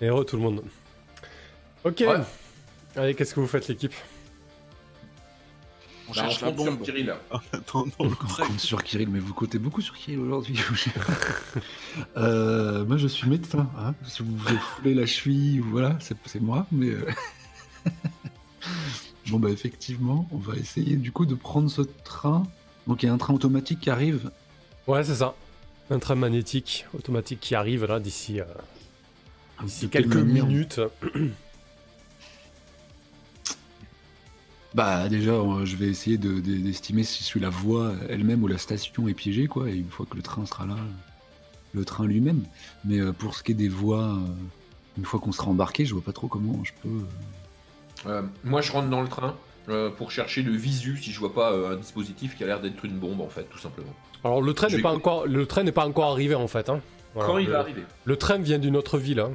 Et heureux tout le monde. Ok. Ouais. Allez, qu'est-ce que vous faites l'équipe? On Bah, on cherche la compte sur bombe. Kirill. En attendant le On compte sur Kirill, mais vous comptez beaucoup sur Kirill aujourd'hui. Euh, moi, je suis médecin. hein. Si vous voulez fouler la cheville, ou voilà, c'est c'est moi. Mais euh, bon, bah effectivement, on va essayer du coup de prendre ce train. Donc il y a un train automatique qui arrive. Ouais, c'est ça. Un train magnétique automatique qui arrive là d'ici euh, d'ici quelques minutes. Bah déjà, euh, je vais essayer de- de- d'estimer si sur la voie elle-même ou la station est piégée, quoi. Et une fois que le train sera là, le train lui-même. Mais euh, pour ce qui est des voies, euh, une fois qu'on sera embarqué, je vois pas trop comment je peux. euh, Euh, moi, je rentre dans le train euh, pour chercher le visu si je vois pas euh, un dispositif qui a l'air d'être une bombe, en fait, tout simplement. Alors le train n'est pas encore le train n'est pas encore arrivé en fait. hein. Voilà, Quand il le, va arriver le train vient d'une autre ville. hein.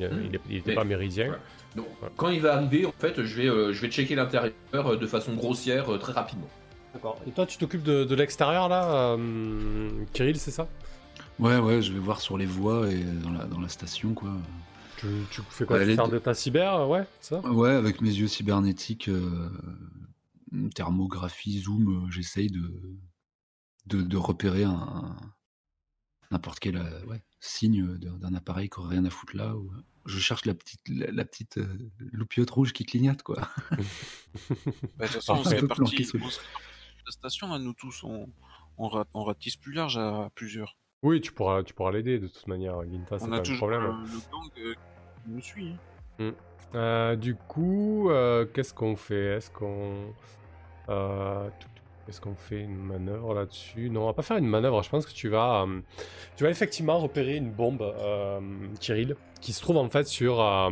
Il n'était pas méridien. Ouais. Donc, quand il va arriver, en fait, je vais, euh, je vais checker l'intérieur euh, de façon grossière euh, très rapidement. D'accord. Et toi, tu t'occupes de, de l'extérieur là, euh, Kirill, c'est ça? Ouais, ouais, je vais voir sur les voies et dans la, dans la station, quoi. tu, tu fais quoi? Ouais, Tu les deux. état cyber, ouais, c'est ça? Ouais, avec mes yeux cybernétiques, euh, thermographie, zoom, j'essaye de, de, de repérer un, un- n'importe quel euh, ouais, signe d'un appareil qui aurait rien à foutre là. Ou... Je cherche la petite, la, la petite euh, loupiote rouge qui clignote, quoi. Bah, De toute façon, on un serait peu parti. de la station, là, nous tous, on, on, ra- on ratisse plus large à plusieurs. Oui, tu pourras, tu pourras l'aider de toute manière, Ginta, c'est pas a un problème. euh, le gang euh, qui nous suit. hein. Euh, du coup, euh, qu'est-ce qu'on fait? Est-ce qu'on. euh, tout- Est-ce qu'on fait une manœuvre là-dessus? Non, on va pas faire une manœuvre. Je pense que tu vas, euh, tu vas effectivement repérer une bombe, euh, Kirill, qui se trouve en fait sur, euh,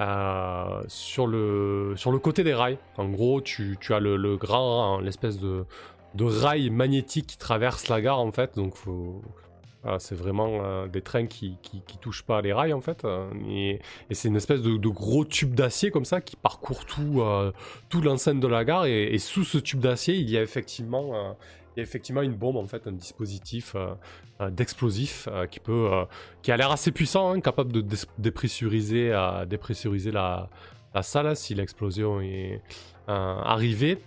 euh, sur, le, sur le côté des rails. En gros, tu, tu as le, le grand, l'espèce de, de rail magnétique qui traverse la gare en fait. Donc, faut, c'est vraiment euh, des trains qui, qui, touchent pas les rails en fait. euh, et, c'est une espèce de, gros tube d'acier comme ça qui parcourt tout, euh, tout l'enceinte de la gare. Et, sous ce tube d'acier, il y a effectivement, il y a effectivement une bombe en fait, un dispositif euh, d'explosif qui peut, qui a l'air assez puissant, hein, capable de dés- dépressuriser, dépressuriser la, la salle hein, si l'explosion est arrivée.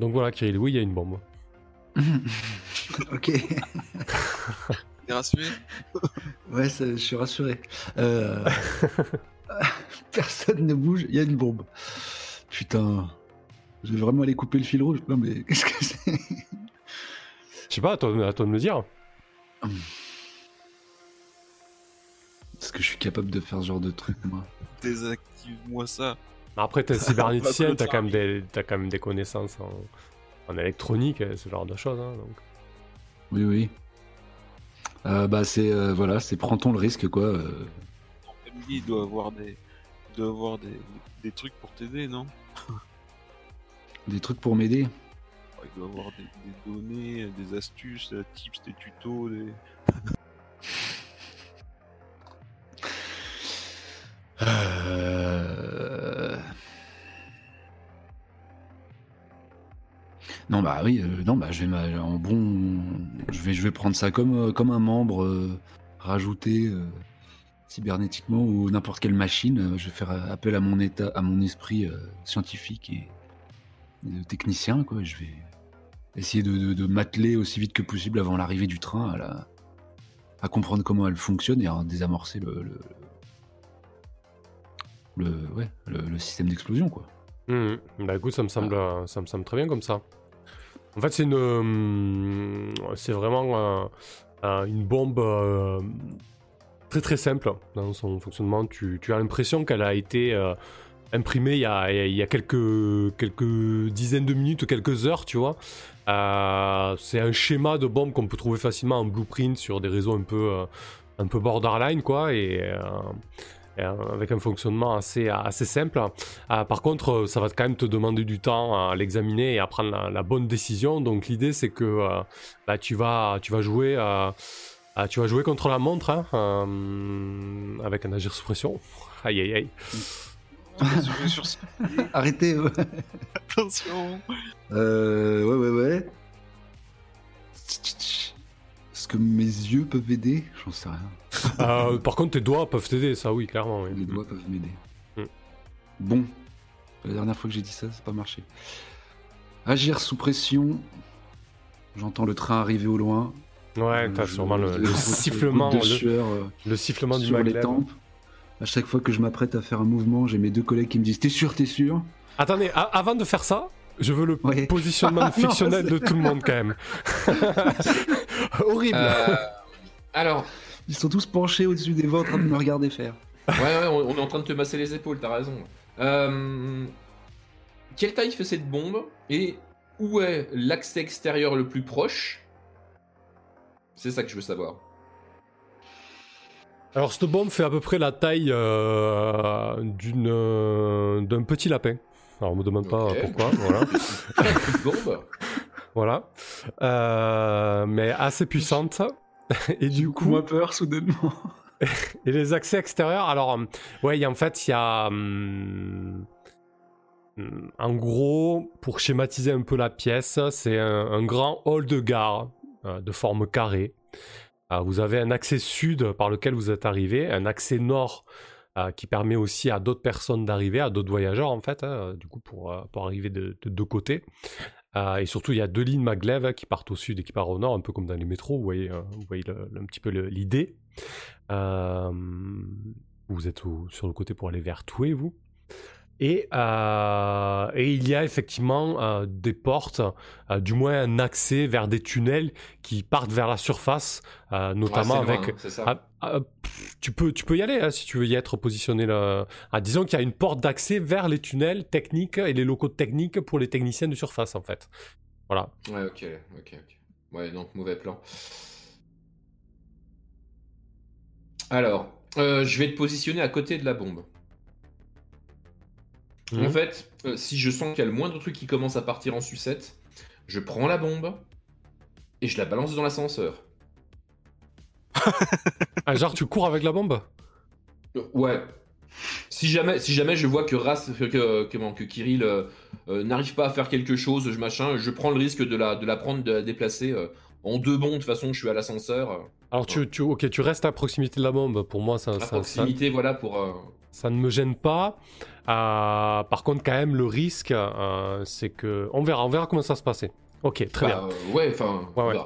Donc voilà, Kirill, oui, il y a une bombe. ok. T'es rassuré? Ouais, je suis rassuré. Euh, Personne ne bouge, il y a une bombe. Putain. Je vais vraiment aller couper le fil rouge. Non, mais qu'est-ce que c'est? Je sais pas, à toi, à toi de me dire. Est-ce que je suis capable de faire ce genre de truc, moi Désactive-moi ça. Après, t'es cybernéticien, Pas t'as quand, même des- t'as quand même des connaissances en, en électronique, ce genre de choses. hein, donc. Oui, oui. Euh, bah, c'est. euh, voilà, c'est prend-on le risque, quoi. euh. Il doit avoir des, il doit avoir des, des trucs pour t'aider, non? Des trucs pour m'aider? Il doit avoir des, des données, des astuces, des tips, des tutos, des... Non bah oui, euh, non bah je vais en bon, je vais je vais prendre ça comme euh, comme un membre euh, rajouté euh, cybernétiquement ou n'importe quelle machine. Je vais faire appel à mon état, à mon esprit scientifique et, technicien quoi. Je vais essayer de, de, de m'atteler aussi vite que possible avant l'arrivée du train à la à comprendre comment elle fonctionne et à désamorcer le, le, le, ouais, le, le système d'explosion, quoi. Bah écoute, ça me semble, euh, ça me semble très bien comme ça. En fait, c'est une, hum, c'est vraiment euh, euh, une bombe euh, très très simple dans son fonctionnement. Tu, as l'impression qu'elle a été euh, imprimée il y a, quelques, dizaines de minutes, quelques heures, tu vois. Euh, c'est un schéma de bombe qu'on peut trouver facilement en blueprint sur des réseaux un peu, euh, un peu borderline, quoi, euh, euh, avec un fonctionnement assez, assez simple. Euh, par contre, euh, ça va quand même te demander du temps à l'examiner et à prendre la, la bonne décision. Donc l'idée, c'est que euh, bah, tu, vas, tu, vas jouer, euh, euh, tu vas jouer contre la montre hein, euh, avec un agir sous pression. Aïe aïe aïe. Arrêtez ouais. Attention Euh, ouais, ouais, ouais. Que mes yeux peuvent aider J'en sais rien. Euh, par contre, tes doigts peuvent t'aider, ça oui, clairement. oui. Les doigts peuvent m'aider. Mm. Bon. La dernière fois que j'ai dit ça, ça n'a pas marché. Agir sous pression. J'entends le train arriver au loin. Ouais, Euh, t'as sûrement le, sifflement, de le, sueur, euh, le sifflement du sur les tempes. À chaque fois que je m'apprête à faire un mouvement, j'ai mes deux collègues qui me disent T'es sûr, t'es sûr? Attendez, avant de faire ça, je veux le Ouais. positionnement Ah, non, fictionnel de tout le monde quand même. Horrible. Euh, alors, Ils sont tous penchés au-dessus des voix en train de me regarder faire. ouais, ouais, on, on est en train de te masser les épaules, t'as raison. Euh, quelle taille fait cette bombe et où est l'accès extérieur le plus proche? C'est ça que je veux savoir. Alors cette bombe fait à peu près la taille euh, d'une euh, d'un petit lapin. Alors on me demande pas pourquoi, voilà. Bombe. voilà. Euh, mais assez puissante. Et du coup, Moins peur soudainement. et les accès extérieurs, alors euh, ouais, en fait, il y a hum, hum, en gros, pour schématiser un peu la pièce, c'est un, un grand hall de gare euh, de forme carrée. Euh, vous avez un accès sud par lequel vous êtes arrivé, un accès nord euh, qui permet aussi à d'autres personnes d'arriver, à d'autres voyageurs en fait, hein, du coup pour, pour arriver de, de deux côtés. Euh, et surtout, il y a deux lignes maglev hein, qui partent au sud et qui partent au nord, un peu comme dans les métros, vous voyez, euh, vous voyez un petit peu l'idée. Euh, vous êtes sur le côté pour aller vers Toué, vous. Et, euh, et il y a effectivement euh, des portes, euh, du moins un accès vers des tunnels qui partent vers la surface, notamment Ouais, c'est loin, avec... hein. Ah, ah, tu, peux, tu peux y aller hein, si tu veux y être positionné là. Ah, disons qu'il y a une porte d'accès vers les tunnels techniques et les locaux techniques pour les techniciens de surface en fait. Voilà. Ouais, ok, ok, ok. Ouais, donc mauvais plan. Alors, je vais te positionner à côté de la bombe. Mhm. En fait, euh, si je sens qu'il y a le moindre truc qui commence à partir en sucette, je prends la bombe et je la balance dans l'ascenseur. Ah, genre tu cours avec la bombe? Euh, ouais. Si jamais, si jamais je vois que Ras, que, que, Kirill euh, euh, n'arrive pas à faire quelque chose, je machin, je prends le risque de la, de la prendre, de la déplacer euh, en deux bonds. De toute façon, je suis à l'ascenseur. Alors tu, tu, ok, tu restes à proximité de la bombe. Pour moi, ça, à ça, ça, proximité, voilà, pour. euh, ça ne me gêne pas. Euh, par contre, quand même, le risque, euh, c'est que on verra, on verra comment ça se passer. Ok, très bah, euh, ouais, enfin. Ouais,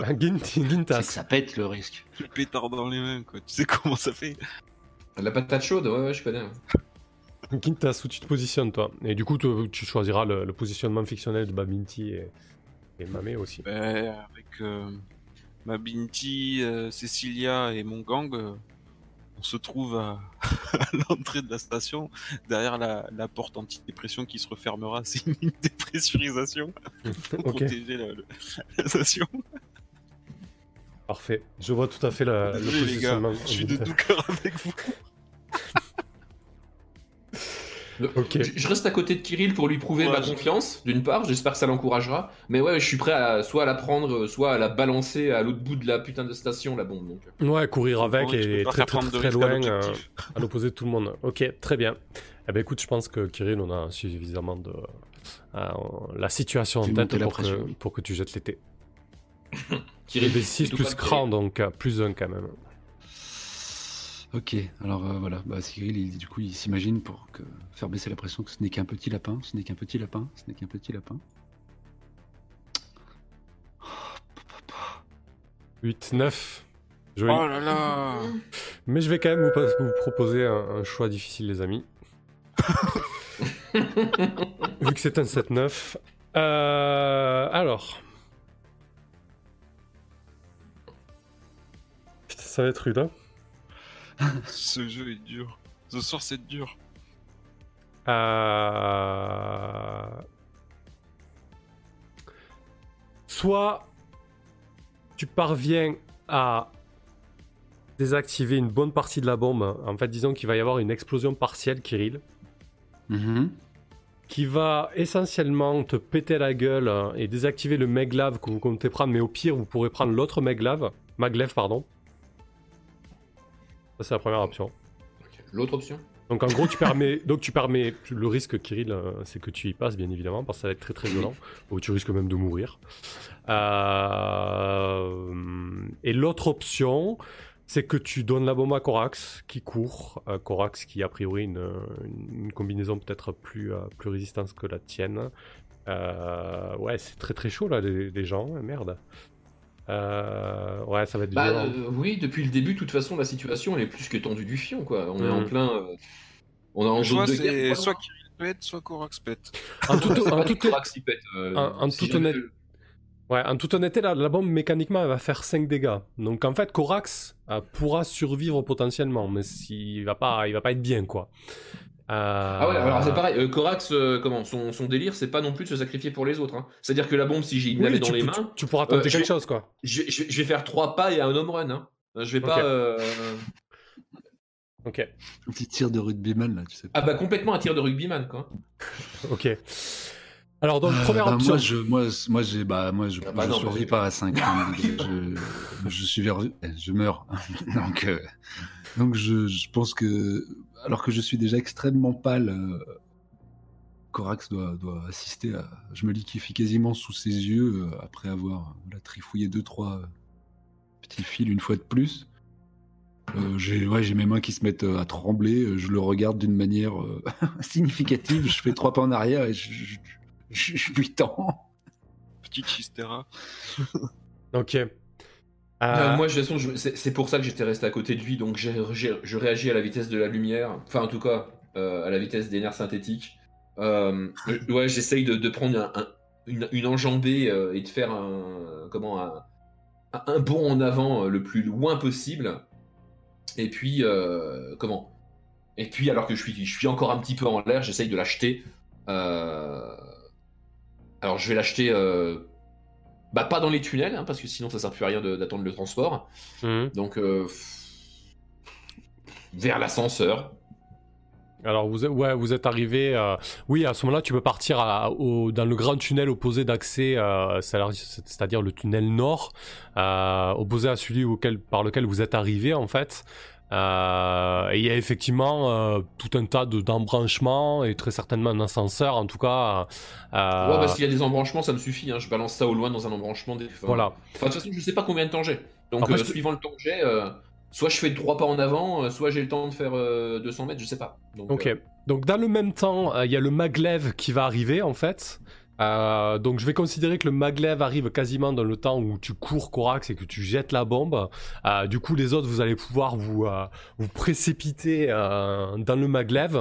ouais. bien. Gintas. ça pète le risque. Le pétard dans les mains, quoi. Tu sais comment ça fait La patate chaude, ouais, ouais, je connais. Gintas, où tu te positionnes toi Et du coup, tu, tu choisiras le, le positionnement fictionnel de Babinti et, et Mamé aussi. Ben, Avec euh, ma Binti, euh, Cecilia et mon gang, euh, on se trouve à, à l'entrée de la station, derrière la, la porte antidépression qui se refermera. C'est une dépressurisation pour protéger la, la station. parfait. Je vois tout à fait la- le positionnement. je suis de tout cœur avec vous. Je, je reste à côté de Kirill pour lui prouver ma Ouais, confiance, d'une part, j'espère que ça l'encouragera. Mais ouais, je suis prêt à soit à la prendre, soit à la balancer à l'autre bout de la putain de station, la bombe. Donc. Ouais, courir avec Ouais, et très très très, à loin euh, à l'opposé de tout le monde. Ok, très bien. Eh ben écoute, je pense que Kirill, on a suffisamment de euh, la situation en tête pour que, pour que tu jettes l'été. Kirill, des 6 surtout plus cran, donc euh, plus 1 quand même. Ok, alors euh, voilà, bah, Cyril, il- du coup, il s'imagine pour que, faire baisser la pression que ce n'est qu'un petit lapin, ce n'est qu'un petit lapin, ce n'est qu'un petit lapin. 8, 9. Joli. Oh là là Mais je vais quand même vous, proposer un, un choix difficile, les amis. Vu que c'est un 7-9. Euh, alors. Putain, ça va être rude, hein Ce jeu est dur. Ce soir, c'est dur. Euh, Soit tu parviens à désactiver une bonne partie de la bombe. En fait, disons qu'il va y avoir une explosion partielle, Kirill, Mhm. qui va essentiellement te péter la gueule euh, et désactiver le maglev que vous comptez prendre, mais au pire, vous pourrez prendre l'autre maglev, maglev, pardon. Ça, c'est la première option. L'autre option Donc en gros, tu permets, donc tu permets le risque, Kirill, euh, c'est que tu y passes, bien évidemment, parce que ça va être très très violent, ou tu risques même de mourir. Euh, Et l'autre option, c'est que tu donnes la bombe à Corax, qui court. Euh, Corax qui a priori une, une combinaison peut-être plus, euh, plus résistante que la tienne. Euh, ouais, c'est très très chaud là, les, les gens, merde. Euh, ouais, ça va être Bah violent. euh, oui, depuis le début, de toute façon, la situation elle est plus que tendue du fion, quoi. On est en plein. euh, On est en Soit, zone de guerre. soit. Kirill pète, soit Corax pète. En toute, C'est en pas toute- des cracks qui pètent, euh, en- en si toute jamais- honnête- Ouais, en toute honnêteté, la, la bombe mécaniquement elle va faire 5 dégâts. Donc en fait, Corax euh, pourra survivre potentiellement, mais s'il va pas, il va pas être bien quoi. Euh, Ah ouais, alors c'est pareil. euh, Corax, euh, comment son, son délire, c'est pas non plus de se sacrifier pour les autres. hein. C'est-à-dire que la bombe, si j'ai une oui, l'avais dans les mains, tu- tu pourras tenter euh, je quelque vais- chose quoi. je vais, je vais- je vais faire trois pas et un home run. Hein. Je vais pas. Ok. euh, Ok, Un petit tir de rugbyman là, tu sais. Ah bah complètement un tir de rugbyman, quoi. ok. Alors donc Euh, première bah, option. Moi, je, moi, moi, j'ai, bah, moi, je, Ah bah je non, survis pas à 5 je, je suis vers, je meurs. donc, euh, donc je, je pense que, alors que je suis déjà extrêmement pâle, euh, Corax doit, doit assister à. Je me liquéfie quasiment sous ses yeux euh, après avoir voilà, trifouillé deux trois euh, petits fils une fois de plus. Euh, j'ai ouais, j'ai mes mains qui se mettent euh, à trembler. euh, Je le regarde d'une manière euh, significative. Je fais trois pas en arrière et je, je, je- je lui tends. Petite chistera. Ok. Euh, Euh, moi, de toute façon, je- c'est pour ça que j'étais resté à côté de lui, donc je réagis à la vitesse de la lumière, enfin en tout cas euh, à la vitesse des nerfs synthétiques. Ouais, j'essaye de, de prendre un- un- une, une enjambée et de faire un comment un, bond en avant le plus loin possible. Et puis comment? Et puis alors que je suis, je suis encore un petit peu en l'air, j'essaye de l'acheter. Alors je vais l'acheter. Bah, pas dans les tunnels, hein, parce que sinon ça sert plus à rien d'attendre le transport. hum. Donc, euh, vers l'ascenseur. Alors vous êtes, ouais, vous êtes arrivé. euh, Oui, à ce moment-là, tu peux partir à- au- dans le grand tunnel opposé d'accès, euh, c'est-à-dire c'est-à-dire le tunnel nord, opposé à celui auquel, par lequel vous êtes arrivé en fait. Euh, et il y a effectivement euh, tout un tas de- d'embranchements et très certainement un ascenseur en tout cas. euh, Ouais, parce qu'il y a des embranchements, ça me suffit. hein, Je balance ça au loin dans un embranchement. Des... Enfin, voilà. Enfin, de toute façon, je sais pas combien de temps j'ai. Donc, Après, euh, je te- suivant le temps que j'ai, euh, soit je fais trois pas en avant, euh, soit j'ai le temps de faire euh, 200 mètres, je sais pas. Donc, Ok. euh, Donc dans le même temps, euh, il y a le maglev qui va arriver en fait. Euh, donc je vais considérer que le maglev arrive quasiment dans le temps où tu cours Corax et que tu jettes la bombe. Euh, du coup les autres vous allez pouvoir vous, euh, vous précipiter dans le maglev.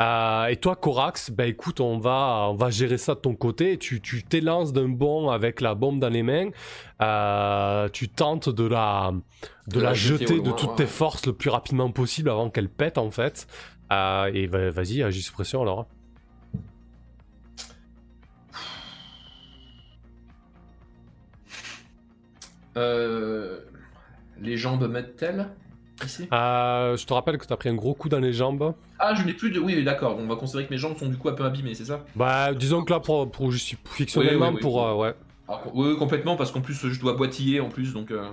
Et toi Corax, bah écoute on va, on va gérer ça de ton côté. Tu tu t'élances d'un bond avec la bombe dans les mains. Tu tentes de la, de la, jeter, de toutes ouais. tes forces le plus rapidement possible avant qu'elle pète en fait. Et va- vas-y, agis sous pression alors. Euh, les jambes mettent-elles ici? Euh, je te rappelle que t'as pris un gros coup dans les jambes. Ah, je n'ai plus de. Oui, d'accord. On va considérer que mes jambes sont du coup un peu abîmées, c'est ça? Bah, disons que là, pour, pour justi- fictionnellement, Oui, oui, oui, pour. oui. euh, ouais, Alors, complètement, parce qu'en plus, je dois boitiller en plus, donc. euh,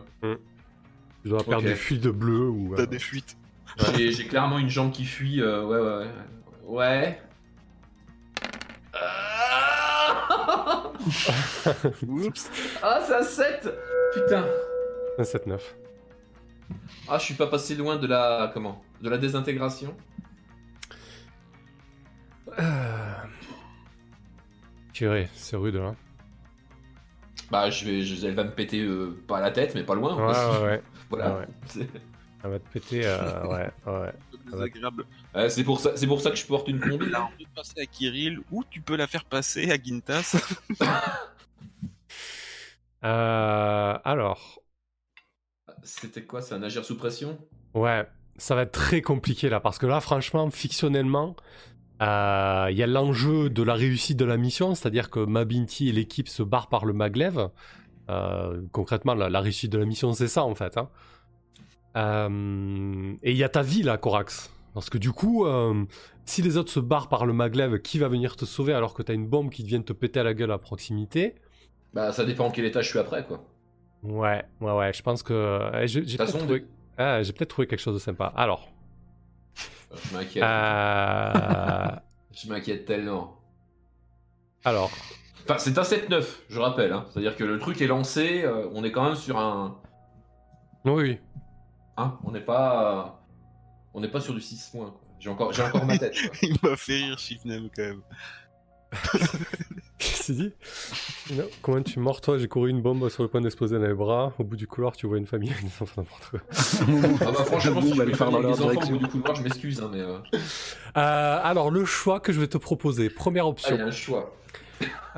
tu dois perdre des fuites de bleu ou. T'as euh, des fuites. J'ai j'ai clairement une jambe qui fuit. euh, ouais, ouais, ouais. Ouais. Ah, Oups. ah ça 7 Putain. un 7-9. Ah, je suis pas passé loin de la. Comment De la désintégration. Euh... C'est rude là. Bah, je vais, je- elle va me péter euh, pas à la tête, mais pas loin. Ouais, ouais, ouais. Voilà. ouais. Elle va te péter. euh, ouais. Ouais, c'est pour ça, c'est pour ça que je porte une combi. Là, on peut passer à Kirill ou tu peux la faire passer à Gintas. Euh, alors, C'était quoi C'est un agir sous pression? Ouais, ça va être très compliqué là parce que là, franchement, fictionnellement, euh, il y a l'enjeu de la réussite de la mission, c'est-à-dire que Mabinti et l'équipe se barrent par le maglev. Euh, concrètement, la, la réussite de la mission, c'est ça en fait. hein. Euh, et il y a ta vie là, Corax. Parce que du coup, euh, si les autres se barrent par le maglev, qui va venir te sauver alors que t'as une bombe qui vient te péter à la gueule à proximité? Bah, ça dépend en quel état je suis après, quoi. Ouais, ouais, ouais, je pense que. euh, j'ai peut-être façon, trouvé... ah, j'ai peut-être trouvé quelque chose de sympa. Alors. Je m'inquiète. Euh, Je m'inquiète tellement. Alors, Enfin, c'est un 7-9, je rappelle. hein. C'est-à-dire que le truc est lancé, euh, on est quand même sur un. oui, oui. Hein, on n'est pas. On n'est pas sur du 6 points. quoi. J'ai encore, j'ai encore ma tête. quoi. Il m'a fait rire, Shifnem, quand même. Dit Non, Comment tu mords toi? J'ai couru une bombe sur le point d'exploser dans les bras. Au bout du couloir, tu vois une famille avec des enfants n'importe quoi. Ah bah franchement, si Boum, je elle peux part faire dans avec leur des enfants au bout du couloir, je m'excuse, hein, mais. euh, Euh, alors, le choix que je vais te proposer. Première Ah, option. il y a un choix.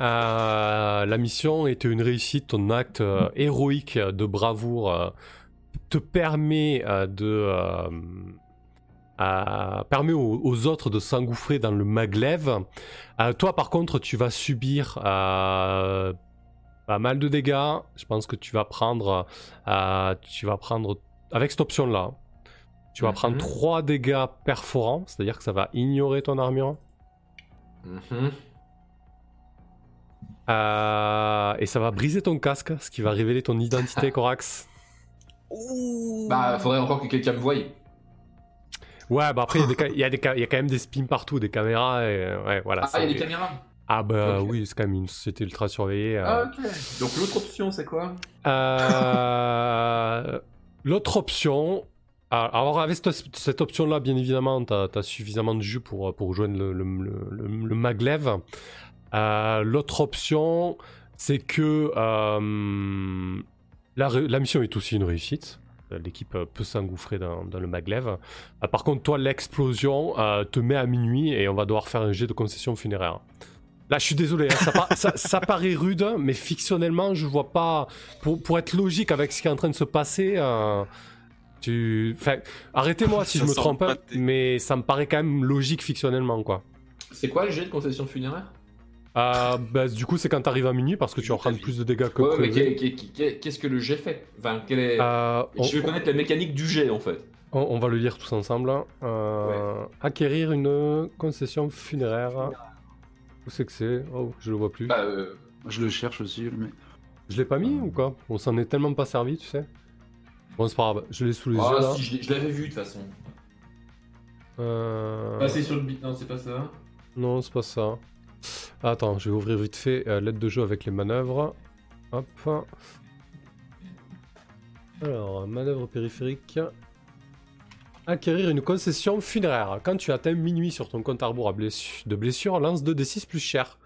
Euh, la mission était une réussite. Ton acte euh, héroïque de bravoure euh, te permet euh, de permet aux, aux autres de s'engouffrer dans le maglev. Euh, toi, par contre, tu vas subir euh, pas mal de dégâts. Je pense que tu vas prendre, euh, tu vas prendre avec cette option-là. Tu vas Mhm. prendre 3 dégâts perforants, c'est-à-dire que ça va ignorer ton armure. Mhm. Euh, et ça va briser ton casque, ce qui va révéler ton identité, Corax. Bah, faudrait encore que quelqu'un me voie. Ouais, bah après, il y a des il y, a quand même des spins partout, des caméras, et euh, ouais, voilà. Ah, il y a des caméras Ah, bah oui, c'est quand même une société ultra surveillée. euh. Ah, ok. Donc l'autre option, c'est quoi? Euh, L'autre option. Alors, avec cette, cette option-là, bien évidemment, tu as, suffisamment de jus pour, pour rejoindre le, le, le- le- le maglev. Euh, L'autre option, c'est que la mission est aussi une réussite. Euh, L'équipe euh, peut s'engouffrer dans, dans le maglev. Euh, par contre, toi, l'explosion euh, te met à minuit et on va devoir faire un jet de concession funéraire. Là, je suis désolé, hein, ça, par- ça- ça paraît rude, mais fictionnellement, je vois pas. Pour, pour être logique avec ce qui est en train de se passer, euh, tu. Enfin, arrêtez-moi si je me trompe, mais ça me paraît quand même logique fictionnellement, quoi. C'est quoi le jet de concession funéraire? Euh, bah, du coup, c'est quand t'arrives à minuit parce que tu vas prendre plus de dégâts que Ouais, mais prévu. qu'est- qu'est-ce que le jet fait? Enfin, quel est... Euh, on, Je veux connaître la mécanique du jet, en fait. on- on va le lire tous ensemble. hein. Euh, Acquérir une concession funéraire. Où c'est que c'est? Oh, je le vois plus. Bah, euh, Je le cherche aussi, mais. Je l'ai pas mis ou quoi? On s'en est tellement pas servi, tu sais. Bon, c'est pas grave, je l'ai sous les ah, yeux là. si, je l'avais vu, de toute façon. Euh, Passer sur le bit, non, c'est pas ça. Non, c'est pas ça. Attends, je vais ouvrir vite fait euh, l'aide de jeu avec les manœuvres. Hop. Alors, manœuvre périphérique. Acquérir une concession funéraire. Quand tu atteins minuit sur ton compte à rebours à blessu- de blessure, lance 2d6 plus cher.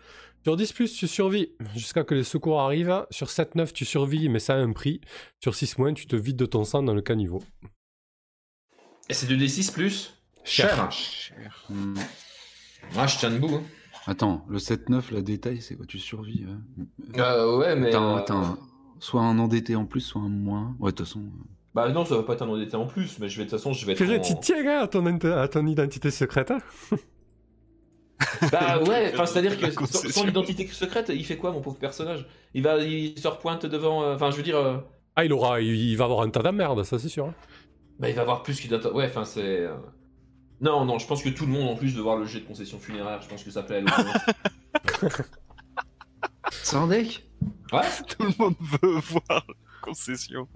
Sur 10 plus, tu survis jusqu'à que les secours arrivent. Sur 7-9, tu survis, mais ça a un prix. Sur 6 moins, tu te vides de ton sang dans le caniveau. Et c'est 2d6 plus? Cher. Cher. Ah, je tiens debout. hein. Attends, le 7-9, la détail, c'est quoi? Tu survis ouais. Euh, ouais, mais... Attends, euh, attends. Soit un endetté en plus, soit un moins. Ouais, de toute façon. euh, Bah non, ça va pas être un endetté en plus, mais je vais, de toute façon, je vais être Purée, en- tu tiens hein, à ton, à ton identité secrète hein Bah ouais, enfin c'est-à-dire que sans, sans l'identité secrète, il fait quoi mon pauvre personnage? Il va, il se repointe devant, euh, enfin je veux dire, euh, Ah, il aura, il, il va avoir un tas de merde, ça c'est sûr. hein. bah il va avoir plus qu'il doit, ouais, enfin c'est, euh, non non, je pense que tout le monde en plus de voir le jet de concession funéraire, je pense que ça plaît à. C'est un deck ouais. Tout le monde veut voir la concession.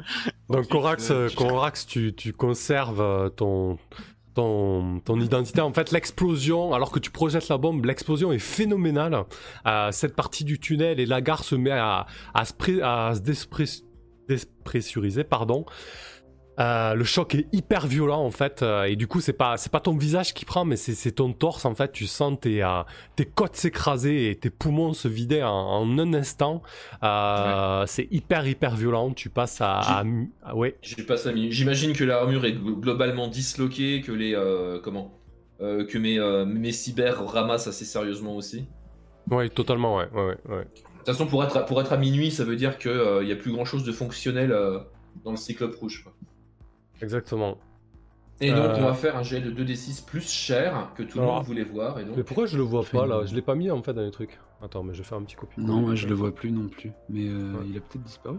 Donc Corax, euh, euh, Corax tu, tu conserves euh, ton, ton, ton identité. En fait, l'explosion, alors que tu projettes la bombe, l'explosion est phénoménale. Euh, cette partie du tunnel et la gare se met à, à se, pré- à se. Pardon. Euh, le choc est hyper violent en fait euh, et du coup c'est pas c'est pas ton visage qui prend mais c'est c'est ton torse en fait tu sens tes euh, tes côtes s'écraser et tes poumons se vider en, en un instant Euh, c'est hyper hyper violent tu passes à, à- à- ouais. J'imagine que l'armure est glo- globalement disloquée, que les, comment, que mes, mes cyber ramassent assez sérieusement aussi. ouais totalement ouais ouais ouais, ouais. De toute façon, pour être à, pour être à minuit, ça veut dire que euh, y a plus grand chose de fonctionnel dans le cyclope rouge. quoi. Exactement Et donc, Euh. on va faire un jet de 2d6 plus cher que tout le monde voulait voir. Et donc, mais pourquoi je le vois pas là je l'ai pas mis en fait dans les trucs attends mais je vais faire un petit copie Non, moi je le vois plus non plus. Mais euh, Ouais. il a peut-être disparu.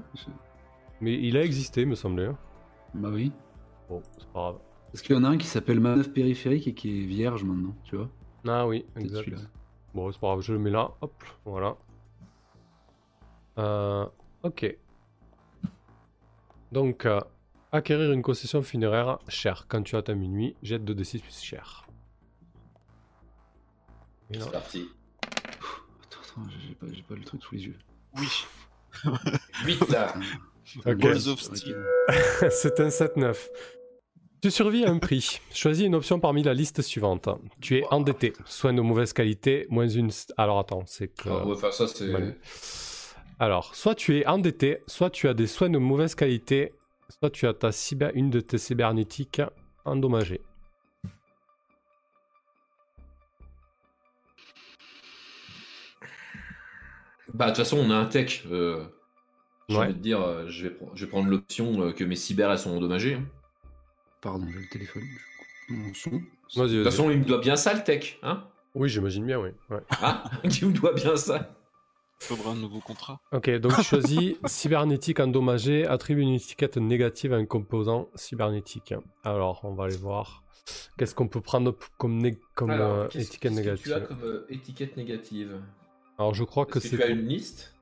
mais il a existé me semblait hein. Bah oui. bon c'est pas grave Parce qu'il y en a un qui s'appelle manœuvre périphérique et qui est vierge maintenant, tu vois. ah oui exact. Bon, c'est pas grave, je le mets là, hop, voilà. Euh, ok. Donc, euh, acquérir une concession funéraire chère. Quand tu atteins minuit, jette 2d6 plus cher. Et là, C'est parti. Attends, attends, j'ai pas, j'ai pas le truc sous les yeux. Oui. 8 là. Ok. Balls of Steel. C'est un 7-9. Tu survis à un prix. Choisis une option parmi la liste suivante. Tu es endetté. Soins de mauvaise qualité, moins une. st- Alors attends, c'est que. Ah, ouais, enfin, ça, c'est. Mal. Alors, soit tu es endetté, soit tu as des soins de mauvaise qualité, soit tu as ta cyber... une de tes cybernétiques endommagée. Bah, de toute façon, on a un tech. Euh... J'ai Ouais. envie de dire, euh, je vais, pr- je vais prendre l'option euh, que mes cyber elles sont endommagées. hein. Pardon, j'ai le téléphone. Je coupe mon son. Vas-y, De toute vas-y. façon, il me doit bien ça, le tech. Hein Oui, j'imagine bien, oui. Ouais. Hein Il me doit bien ça. Faudra un nouveau contrat. Ok, donc tu choisis cybernétique endommagée, attribue une étiquette négative à un composant cybernétique. Alors, on va aller voir. Qu'est-ce qu'on peut prendre comme, né- comme Alors, euh, qu'est-ce- étiquette qu'est-ce que négative tu as comme euh, étiquette négative? Alors, je crois que c'est. tu as une liste?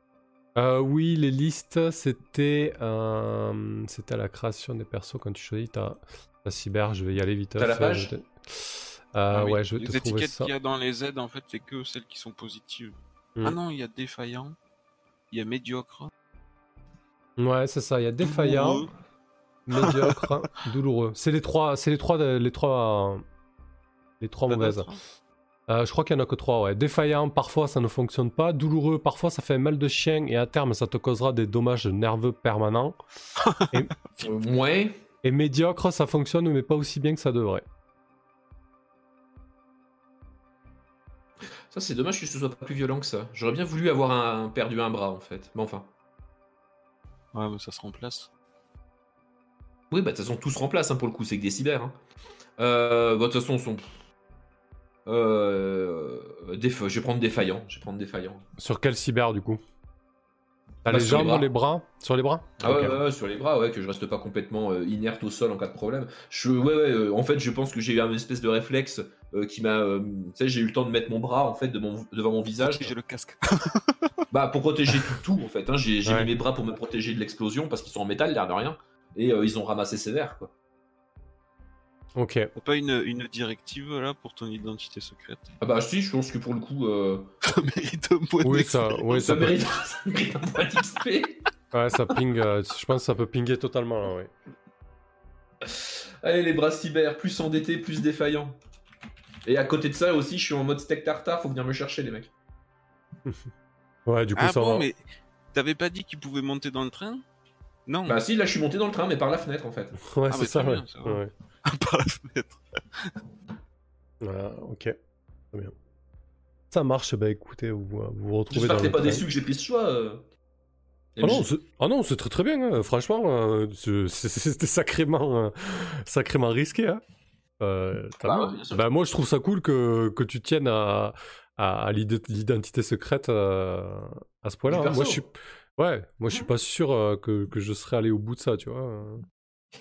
Euh, oui, les listes, c'était euh, c'était à la création des persos quand tu choisis ta, ta cyber. Je vais y aller vite. T'as la page? je vais te- Euh, Ah oui. Ouais, je vais Les te trouver étiquettes ça. qu'il y a dans les aides, en fait, c'est que celles qui sont positives. Hmm. Ah non, il y a défaillant, il y a médiocre, Ouais, c'est ça. Il y a défaillant, douloureux. médiocre, douloureux. C'est les trois, c'est les trois, de- les trois, les trois mauvaises. Euh, je crois qu'il y en a que trois. Ouais. Défaillant, parfois ça ne fonctionne pas. Douloureux, parfois ça fait un mal de chien et à terme ça te causera des dommages nerveux permanents. Euh, Ouais. Et médiocre, ça fonctionne mais pas aussi bien que ça devrait. Ça, c'est dommage que ce soit pas plus violent que ça. J'aurais bien voulu avoir un, perdu un bras, en fait. Mais enfin. Ouais, mais ça se remplace. Oui, bah de toute façon, tout se remplace hein, pour le coup, c'est que des cyber. Hein. Euh, bah, de toute façon, son. Euh, Je vais prendre défaillant. Je vais prendre défaillant. Sur quel cyber du coup? T'as Bah, les sur les jambes, bras. les bras Sur les bras Ah ouais, ouais, ouais, sur les bras, ouais, que je reste pas complètement euh, inerte au sol en cas de problème. Je, ouais, ouais, euh, en fait, je pense que j'ai eu un espèce de réflexe euh, qui m'a. euh, tu sais, j'ai eu le temps de mettre mon bras en fait de mon- devant mon visage. J'ai le casque. Bah, pour protéger tout, tout en fait. Hein, j'ai mis mes bras pour me protéger de l'explosion parce qu'ils sont en métal, l'air de rien. Et euh, ils ont ramassé sévère, quoi. Ok. T'as pas une, une directive là pour ton identité secrète? Ah bah, si, je pense que pour le coup, euh, Ça mérite un point Oui, ça, oui, ça, ça, peut, mérite, ça mérite un point d'XP. ouais, ça ping. euh, je pense que ça peut pinguer totalement là, ouais. Allez, les bras cyber, plus endettés, plus défaillants. Et à côté de ça aussi, je suis en mode steak tartare, faut venir me chercher, les mecs. Ouais, du coup, Ah ça bon, va. mais t'avais pas dit qu'il pouvait monter dans le train? Non, Bah, si, là, je suis monté dans le train, mais par la fenêtre, en fait. Ouais, Ah, c'est ça, ouais. par la fenêtre. Voilà, ok. Très bien. Ça marche, bah écoutez, vous vous vous retrouvez J'espère que t'es pas déçu que j'ai pris ce choix. euh. Ah non, MJ. c'est ah non, c'est très très bien, hein. franchement, euh, c'est- c'est- c'était sacrément, euh, sacrément risqué. Hein. Euh, t'as Bah bien sûr. bah, moi, je trouve ça cool que, que tu tiennes à, à, à l'idée- l'identité secrète euh, à ce point-là. Du hein. Moi, perso. je suis, ouais, moi, je suis pas sûr euh, que, que je serais allé au bout de ça, tu vois.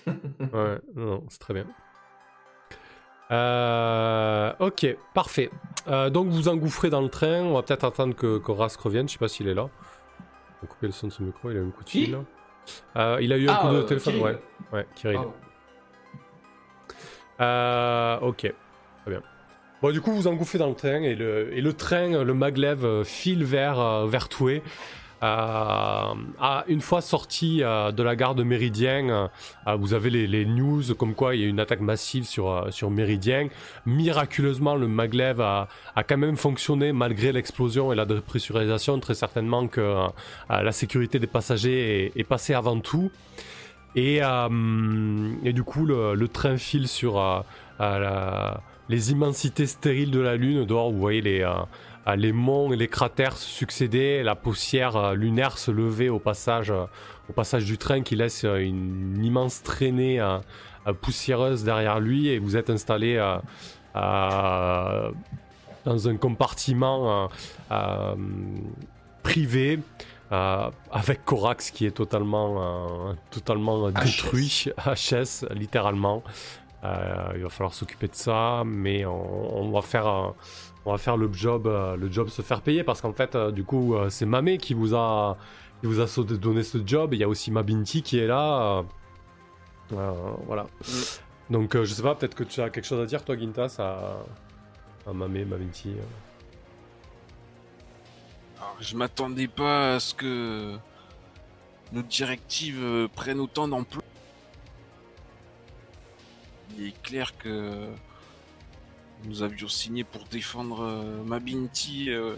Ouais, non, c'est très bien. Euh, ok, parfait. Euh, donc vous engouffrez dans le train. On va peut-être attendre que, que Rask revienne. Je sais pas s'il est là. On va couper le son de son micro. Il a eu un coup de fil. Euh, il a eu un Ah, coup de téléphone. Kirill. Ouais, ouais, Kirill. Ah, ok, très bien. Bon, du coup, vous engouffrez dans le train et le, et le train, le maglev, file vers, vers Toué. À- une fois sorti euh, de la gare de Méridien, euh, vous avez les, news comme quoi il y a une attaque massive sur, sur Méridien. Miraculeusement, le maglev a, a quand même fonctionné malgré l'explosion et la dépressurisation. Très certainement que la sécurité des passagers est, passée avant tout. Et, et du coup, le, train file sur les immensités stériles de la Lune. Dehors, vous voyez les, les monts et les cratères se succéder, la poussière euh, lunaire se lever au passage, euh, au passage du train qui laisse euh, une immense traînée poussiéreuse derrière lui. Et vous êtes installé dans un compartiment privé. euh, avec Corax qui est totalement, euh, totalement HS. détruit, HS littéralement. Euh, il va falloir s'occuper de ça, mais on, on va faire, on va faire le job, euh, le job se faire payer parce qu'en fait, euh, du coup, euh, c'est Mamé qui vous a, qui vous a donné ce job. Il y a aussi Mabinti qui est là. voilà. Donc, euh, je sais pas, peut-être que tu as quelque chose à dire, toi, Gintas, à, à Mamé, Mavinti. euh. Alors, je m'attendais pas à ce que nos directives prennent autant d'ampleur. Il est clair que nous avions signé pour défendre euh, Mabinti euh,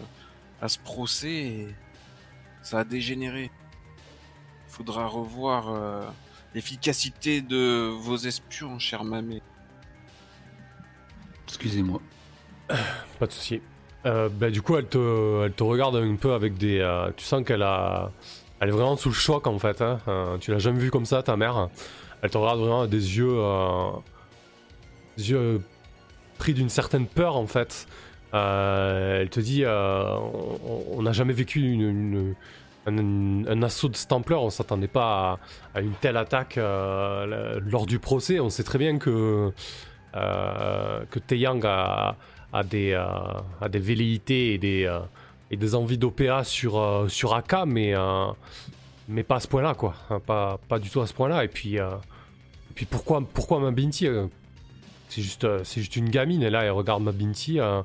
à ce procès et ça a dégénéré. Il faudra revoir euh, l'efficacité de vos espions, cher Mamé. Excusez-moi. Pas de souci. Euh, bah, du coup, elle te, elle te regarde un peu avec des. euh, tu sens qu'elle a, elle est vraiment sous le choc en fait. hein. Euh, tu l'as jamais vue comme ça, ta mère. Elle te regarde vraiment avec des yeux, euh, des yeux d'une certaine peur en fait. Euh, elle te dit, euh, on- n'a jamais vécu une, un, un assaut de cette ampleur. On s'attendait pas à, une telle attaque euh, lors du procès. On sait très bien que euh, que Taeyang a à des, à des velléités et des, et des envies d'OPA sur, sur AK, mais, mais pas à ce point-là, quoi. Pas, pas du tout à ce point-là. Et puis, et puis pourquoi, pourquoi ma Binti euh, C'est juste, euh, c'est juste une gamine, et là, elle regarde ma Binti euh,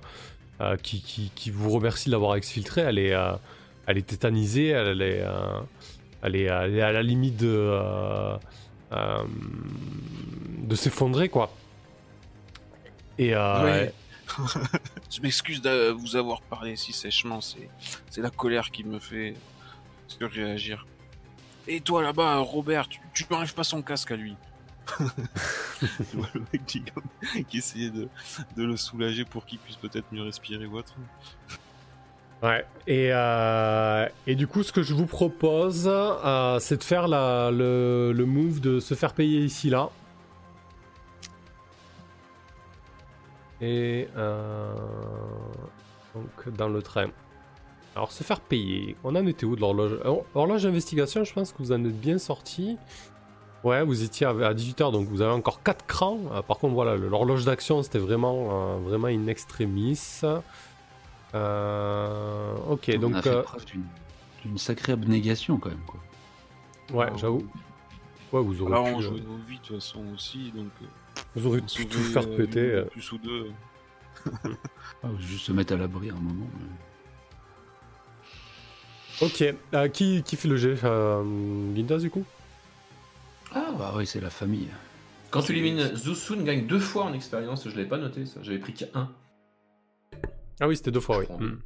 euh, qui, qui, qui vous remercie de l'avoir exfiltrée. Elle est, elle est tétanisée, elle est, elle est, elle est à la limite de, de s'effondrer, quoi. Et Ouais. Je m'excuse de vous avoir parlé si sèchement, c'est la colère qui me fait surréagir. Et toi là-bas, Robert, tu, tu enlèves pas son casque à lui. Le mec qui, qui essayait de, le soulager pour qu'il puisse peut-être mieux respirer ou autre. Ouais, et, euh, et du coup, ce que je vous propose, euh, c'est de faire le, le move de se faire payer ici, là. Et euh, donc dans le train. Alors, se faire payer. On en était où de l'horloge? Horloge d'investigation, je pense que vous en êtes bien sorti. Ouais, vous étiez à 18h, donc vous avez encore 4 crans. Euh, par contre, voilà, l'horloge d'action, c'était vraiment, euh, vraiment in extremis. Euh, ok, on donc a fait euh, preuve d'une- sacrée abnégation quand même. Quoi. ouais, j'avoue. Ouais, vous aurez Là, pu, on joue nos vies de toute façon aussi, donc vous aurez pu tout faire euh, péter. une plus ou deux. Ah, juste se mettre à l'abri un moment. mais- Ok, euh, qui, qui fait le jet euh, Gindas du coup? Ah, Bah oui, c'est la famille. Quand tu élimines Zusun gagne deux fois en expérience, je l'avais pas noté ça, j'avais pris qu'un. Ah oui, c'était deux fois, oui. Hmm.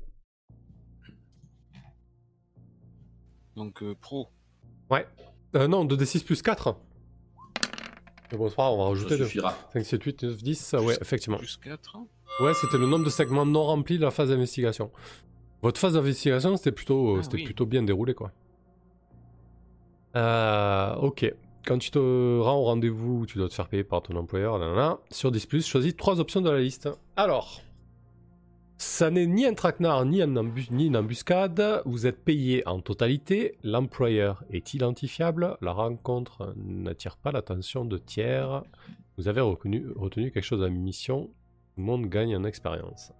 Donc euh, pro. Euh, non, 2d6 plus 4. Mais bon, c'est pas grave, on va Ça rajouter 2. suffira. 5, 7, 8, 9, 10. ah ouais, effectivement. Plus 4. Ouais, c'était le nombre de segments non remplis de la phase d'investigation. Votre phase d'investigation, c'était plutôt, Ah c'était oui. plutôt bien déroulé, quoi. Euh, ok. Quand tu te rends au rendez-vous, tu dois te faire payer par ton employeur. nanana. Sur 10, choisis trois options de la liste. Alors, ça n'est ni un traquenard ni, ni une embuscade. Vous êtes payé en totalité. L'employeur est identifiable. La rencontre n'attire pas l'attention de tiers. Vous avez retenu quelque chose à mission. Tout le monde gagne en expérience.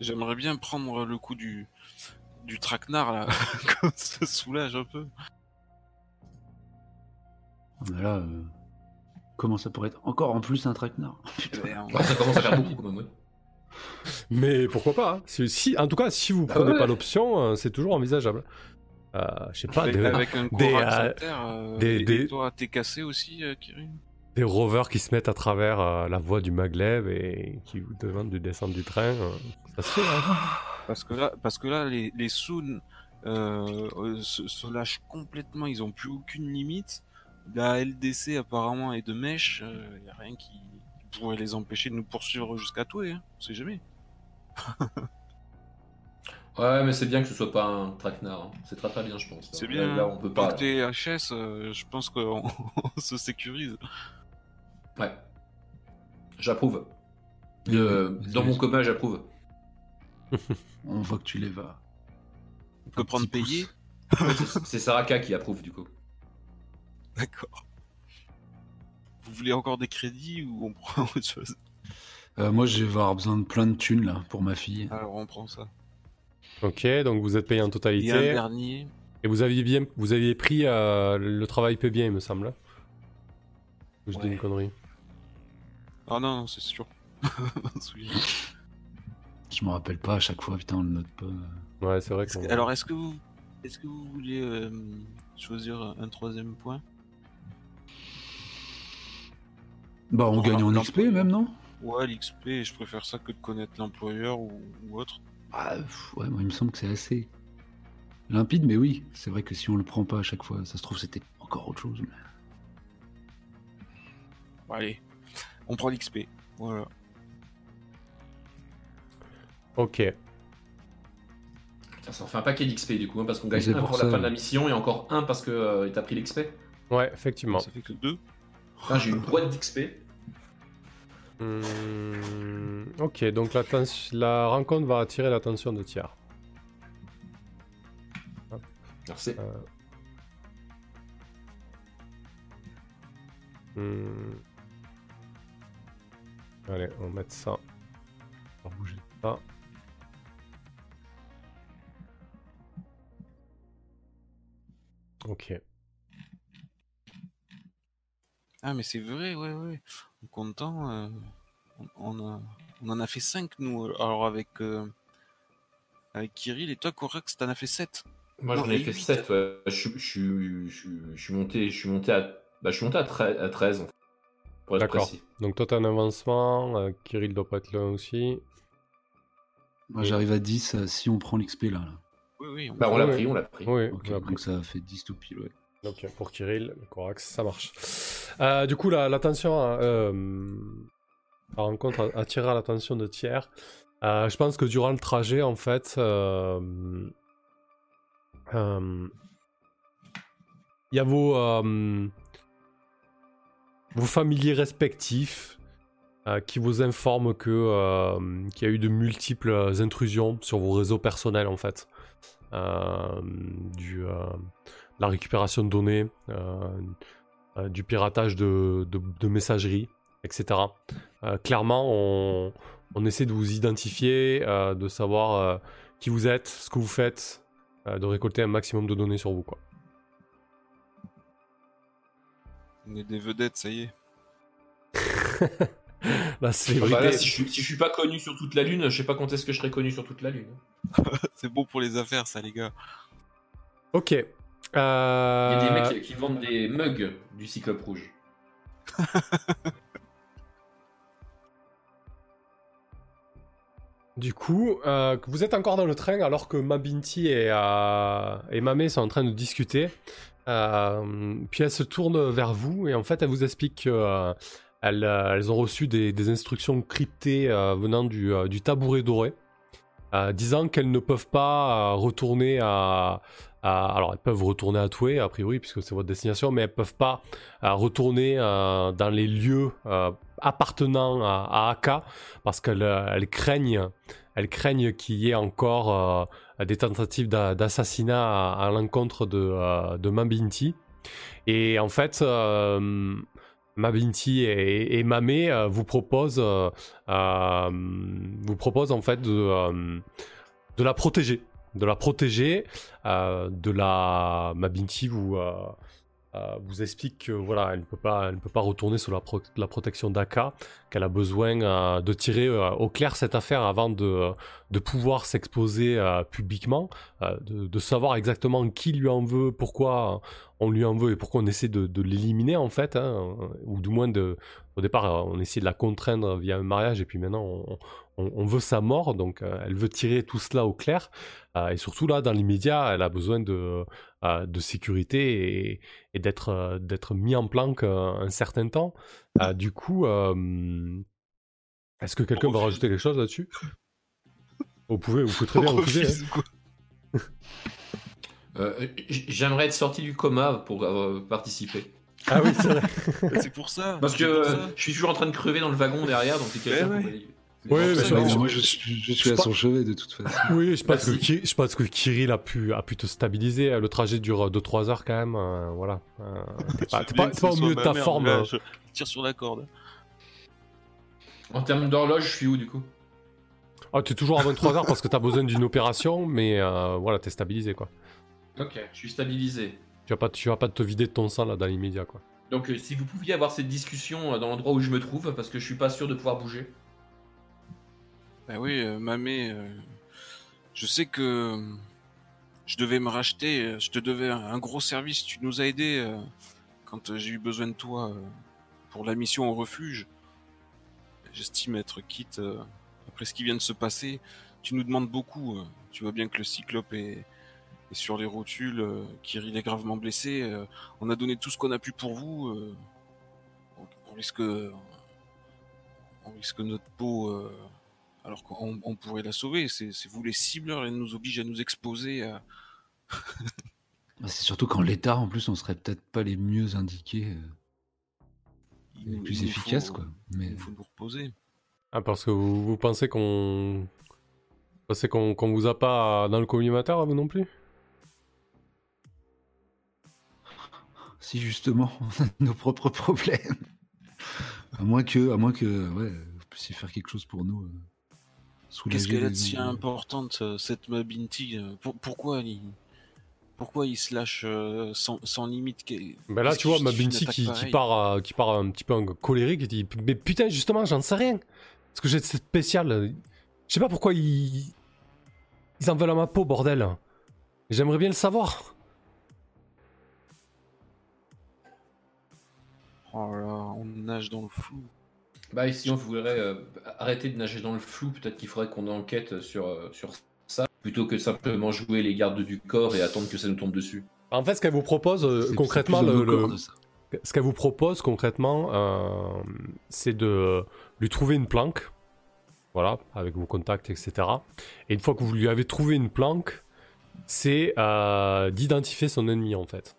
J'aimerais bien prendre le coup du, du traquenard là, qu'on se soulage un peu. Mais là, euh, comment ça pourrait être encore en plus un traquenard Ouais, ça commence à faire beaucoup quand même, ouais. Mais pourquoi pas hein. si, si- En tout cas, si vous Ah prenez ouais. pas l'option, euh, c'est toujours envisageable. Euh, Je sais pas, avec, des, avec un des, euh, terre. euh, des- des- Toi, t'es cassé aussi, euh, Kirin des rovers qui se mettent à travers euh, la voie du maglev et qui vous demandent de descendre du train. euh, ça se fait, hein. Parce que là, parce que là les, les Soon euh, se, se lâchent complètement, ils ont plus aucune limite. La LDC apparemment est de mèche, il y a rien qui pourrait les empêcher de nous poursuivre jusqu'à toi, hein. on sait jamais. Ouais, mais c'est bien que ce soit pas un traquenard. hein. C'est très très bien, je pense. C'est bien. Là, on peut pas. t'es HS, euh, je pense qu'on on se sécurise. Ouais. J'approuve. Euh, dans mon coma, j'approuve. On voit que tu les vas. On peut prendre payé. C'est- Saraka qui approuve du coup. D'accord. Vous voulez encore des crédits ou on prend autre chose? Euh, moi, je vais avoir besoin de plein de thunes là pour ma fille. Alors on prend ça. Ok, donc vous êtes payé en Et un totalité. dernier. Et vous aviez bien, vous aviez pris euh, le travail paie bien, il me semble. je dis une connerie. Ah non, non, c'est sûr. Je me rappelle pas à chaque fois, putain, on le note pas. Ouais, c'est vrai Est-ce que. que- Alors, est-ce que vous, est-ce que vous voulez euh, choisir un troisième point? Bah, on On gagne en rappelle XP même, non? Ouais, l'XP, je préfère ça que de connaître l'employeur ou, ou autre. Ah, pff, ouais, moi, il me semble que c'est assez limpide, mais oui, c'est vrai que si on le prend pas à chaque fois, ça se trouve, c'était encore autre chose. mais- Bon, allez, on prend l'XP. Voilà. Ok. Putain, ça en fait un paquet d'XP du coup, hein, parce qu'on gagne un pour la fin de la mission et encore un parce que euh, t'as pris l'XP. Ouais, effectivement. Ça fait que deux. Putain, J'ai une boîte d'XP. Hmm, ok, donc la, rencontre va attirer l'attention de tiers. Merci. Hmm. Allez, on va mettre ça. On va bouger ça. Ok. Ah, mais c'est vrai, ouais, ouais. En comptant, euh, on, on a, on en a fait 5 nous. Alors avec, euh, avec Kirill et toi, Corax, t'en as fait 7. Moi j'en ai fait huit. 7, ouais. Je, suis- je, suis- je, suis- je suis monté, je suis monté à, bah, je suis monté à, tre- à 13 en fait, pour être D'accord. précis. Donc toi t'as un avancement, euh, Kirill doit pas être là aussi. Moi, j'arrive à 10 euh, si on prend l'XP là. là. Oui, oui. On Bah on l'a pris, on l'a pris. Oui, Ok, on a pris. donc ça fait 10 tout pile, ouais. Ok, pour Kirill, Corax, ça marche. Euh, du coup, la- l'attention, à- euh, la rencontre attirera l'attention de tiers. Euh, je pense que durant le trajet, en fait, euh, euh, il y a vos, euh, vos familiers respectifs euh, qui vous informent que euh, qu'il y a eu de multiples intrusions sur vos réseaux personnels, en fait. Euh, du, la récupération de données, du piratage de, de- de messagerie, etc. Clairement, on, on essaie de vous identifier, de savoir qui vous êtes, ce que vous faites, de récolter un maximum de données sur vous. Quoi. On est des vedettes, ça y est. La Ah célébrité. bah là, si, je, suis- si je suis pas connu sur toute la lune, je sais pas quand est-ce que je serai connu sur toute la lune. C'est bon pour les affaires, ça, les gars. Ok. Il y a des Euh, mecs qui, qui vendent des mugs du Cyclope Rouge. Du coup, euh, vous êtes encore dans le train alors que Mabinti et, euh, et Mamé sont en train de discuter. Euh, puis elle se tourne vers vous et en fait elle vous explique qu'elles elles ont reçu des, instructions cryptées euh, venant du, euh, tabouret doré, euh, disant qu'elles ne peuvent pas euh, retourner à, Alors elles peuvent retourner à Toué a priori puisque c'est votre destination, mais elles peuvent pas euh, retourner euh, dans les lieux euh, appartenant à, Aka parce qu'elles euh, craignent, qu'il y ait encore euh, des tentatives d'a- d'assassinat à, l'encontre de, euh, de Mabinti. Et en fait, Mabinti et, Mamé vous proposent, vous en fait de, de la protéger. De la protéger, de la... Mabinti vous, euh, vous explique que voilà, elle ne peut pas, elle ne peut pas retourner sous la, pro- la protection d'Aka, qu'elle a besoin euh, de tirer euh, au clair cette affaire avant de, de pouvoir s'exposer publiquement, de, savoir exactement qui lui en veut, pourquoi on lui en veut et pourquoi on essaie de, l'éliminer en fait, hein, ou du moins au départ on essayait de la contraindre via un mariage et puis maintenant on, on- veut sa mort, donc elle veut tirer tout cela au clair, et surtout là dans l'immédiat elle a besoin de, euh, de sécurité et, et d'être euh, d'être mis en planque euh, un certain temps. Euh, du coup, euh, est-ce que quelqu'un va rajouter quelque chose là-dessus? Vous pouvez, vous pouvez très bien On refuser. hein. Euh, J'aimerais être sorti du coma pour euh, participer. Ah oui, c'est vrai. C'est pour ça. Parce que euh, je suis toujours en train de crever dans le wagon derrière, donc c'est quelqu'un Ouais, qui ouais. Mais moi, je, suis- je suis Je à pas- son chevet de toute façon. Oui, je pense, que, Merci. Ki- je pense que Kirill a pu, a pu te stabiliser. Le trajet dure 2-3 heures quand même. euh, voilà. Euh, t'es pas, au mieux de ta forme. là, euh. je tire sur la corde. En termes d'horloge, je suis où du coup? Ah, t'es toujours à 23 heures parce que t'as besoin d'une opération, mais euh, voilà, t'es stabilisé quoi. Ok, je suis stabilisé. Tu vas pas, tu vas pas te vider de ton sang là dans l'immédiat quoi. Donc euh, si vous pouviez avoir cette discussion euh, dans l'endroit où je me trouve, parce que je suis pas sûr de pouvoir bouger. Bah oui, euh, Mamé, euh, je sais que euh, je devais me racheter, je te devais un, gros service, tu nous as aidés quand j'ai eu besoin de toi pour la mission au refuge. J'estime être quitte après ce qui vient de se passer. Tu nous demandes beaucoup, tu vois bien que le cyclope est, sur les rotules, Kirill est gravement blessé, on a donné tout ce qu'on a pu pour vous. on risque, on risque notre peau... euh, alors qu'on on pourrait la sauver. C'est vous les cibleurs, elle nous oblige à nous exposer à. Bah, C'est surtout qu'en l'état, en plus, on serait peut-être pas les mieux indiqués, euh, Il les plus il efficaces, faut- quoi. Il Mais nous faut nous reposer. Ah parce que vous, vous pensez qu'on, pensez qu'on qu'on vous a pas dans le collimateur vous non plus? Si justement, on a nos propres problèmes. À moins que, à moins que, ouais, vous puissiez faire quelque chose pour nous. euh, Qu'est-ce qu'elle est si importante, euh, cette Mabinti euh, pour- Pourquoi il. Pourquoi il se lâche euh, sans, sans limite? Ben là, tu vois, qui ma justifie une Binti attaque qui, part, euh, qui part un petit peu en colérique et dit Mais putain, justement, j'en sais rien. Parce que j'ai de spécial. Je sais pas pourquoi ils. Ils en veulent à ma peau, bordel. J'aimerais bien le savoir. Oh là, on nage dans le flou. Bah ici on voudrait euh, arrêter de nager dans le flou, peut-être qu'il faudrait qu'on enquête sur, euh, sur ça, plutôt que simplement jouer les gardes du corps et attendre que ça nous tombe dessus. En fait, ce qu'elle vous propose euh, concrètement, le, le- ce qu'elle vous propose concrètement, euh, c'est de lui trouver une planque. Voilà, avec vos contacts, etc. Et une fois que vous lui avez trouvé une planque, c'est euh, d'identifier son ennemi en fait.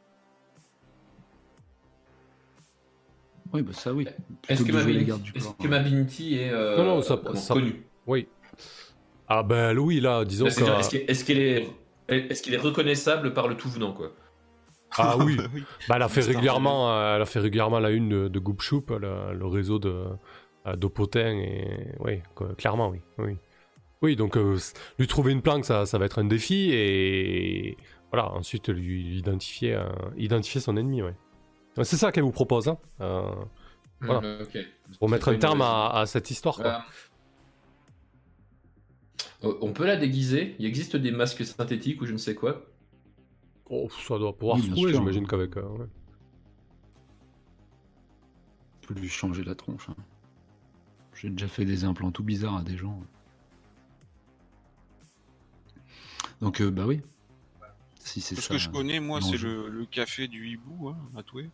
Oui, bah ça, oui. Est-ce que, de que ma Binti est euh, Non, non, ça- comment, ça- connue Oui. Ah ben oui, là, disons Est-ce qu'elle est, qu'elle est, est-ce qu'elle est reconnaissable par le tout venant quoi Ah oui, oui. bah, elle, a fait régulièrement, euh, elle a fait régulièrement la une de, de Goop le, le réseau de euh, d'Opotin, et oui, clairement, oui. Oui, oui donc euh, lui trouver une planque, ça, ça va être un défi, et voilà, ensuite lui, identifier, euh, identifier son ennemi, oui. C'est ça qu'elle vous propose, hein, euh, Voilà. Ok. pour mettre un terme à, à cette histoire, quoi. Euh, on peut la déguiser? Il existe des masques synthétiques ou je ne sais quoi? Oh, ça doit pouvoir Oui, se trouver, j'imagine qu'avec... euh, ouais. On peut lui changer la tronche. hein. J'ai déjà fait des implants tout bizarres à des gens. Donc, euh, bah oui. Si c'est Tout ce ça. que je connais, moi, c'est le, le café du hibou, hein, à Toué.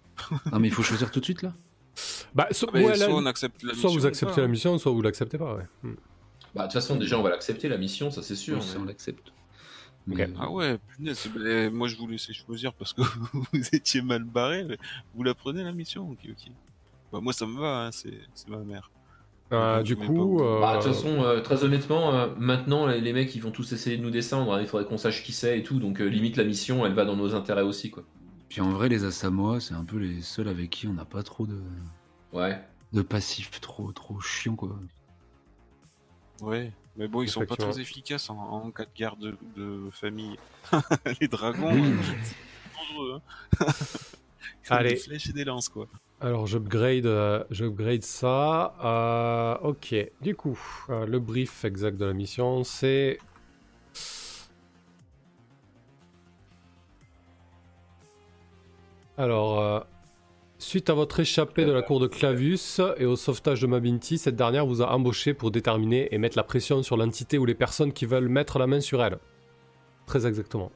Non, mais il faut choisir tout de suite là. Bah, so- Ah, là, soit on accepte la soit vous mission acceptez pas, la hein. mission, soit vous l'acceptez pas, ouais. Hmm. Bah, de toute façon, déjà, on va l'accepter, la mission, ça c'est sûr. Oui, ça, on l'accepte. Euh, Ah ouais, punaise, ben, moi je vous laissais choisir parce que vous étiez mal barré. mais Vous la prenez la mission Ok, ok. Bah, moi ça me va, hein, c'est ma mère. Euh, du coup, euh, Bah, de toute façon, euh, très honnêtement, euh, maintenant, les, les mecs, ils vont tous essayer de nous descendre. hein, il faudrait qu'on sache qui c'est et tout. Donc, euh, limite, la mission, elle va dans nos intérêts aussi, quoi. Puis en vrai, les Asamoah, c'est un peu les seuls avec qui on n'a pas trop de, Ouais. de passifs trop, trop chiants quoi. Ouais, mais bon, ils sont pas très efficaces en, en cas de guerre de, de famille. les dragons, Oui. euh, c'est dangereux. Hein. Allez. Des flèches et des lances, quoi. Alors j'upgrade, euh, j'upgrade ça. Euh, ok, du coup, euh, le brief exact de la mission, c'est alors. Suite à votre échappée de la cour de Clavus et au sauvetage de Mabinti, cette dernière vous a embauché pour déterminer et mettre la pression sur l'entité ou les personnes qui veulent mettre la main sur elle. Très exactement.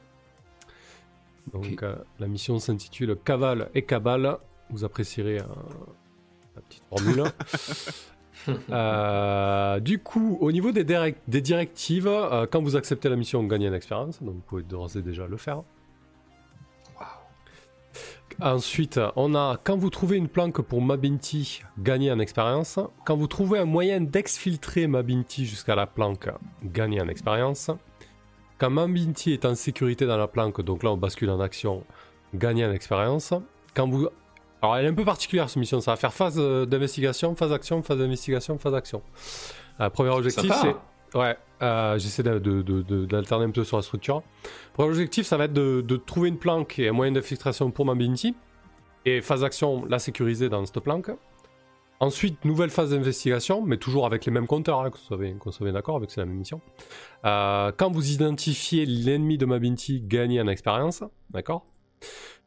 Donc la mission s'intitule Cavale et Cabale. Vous apprécierez la petite formule. Euh, du coup, au niveau des, direct- des directives, euh, quand vous acceptez la mission, vous gagnez une expérience. Donc vous pouvez d'ores et déjà le faire. Ensuite, on a quand vous trouvez une planque pour Mabinti, gagnez en expérience. Quand vous trouvez un moyen d'exfiltrer Mabinti jusqu'à la planque, gagnez en expérience. Quand Mabinti est en sécurité dans la planque, donc là on bascule en action, gagnez en expérience. Quand vous... Alors elle est un peu particulière cette mission, ça va faire phase euh, d'investigation, phase d'action, phase d'investigation, phase d'action. Euh, premier objectif c'est... Ouais, Euh, J'essaie de- de- de- de- d'alterner un peu sur la structure. Premier objectif, ça va être de, de trouver une planque et un moyen d'infiltration pour ma Binti. Et phase d'action, la sécuriser dans cette planque. Ensuite, nouvelle phase d'investigation, mais toujours avec les mêmes compteurs, hein, qu'on soit bien- d'accord, avec c'est la même mission. Euh, quand vous identifiez l'ennemi de ma Binti, gagnez en expérience. D'accord?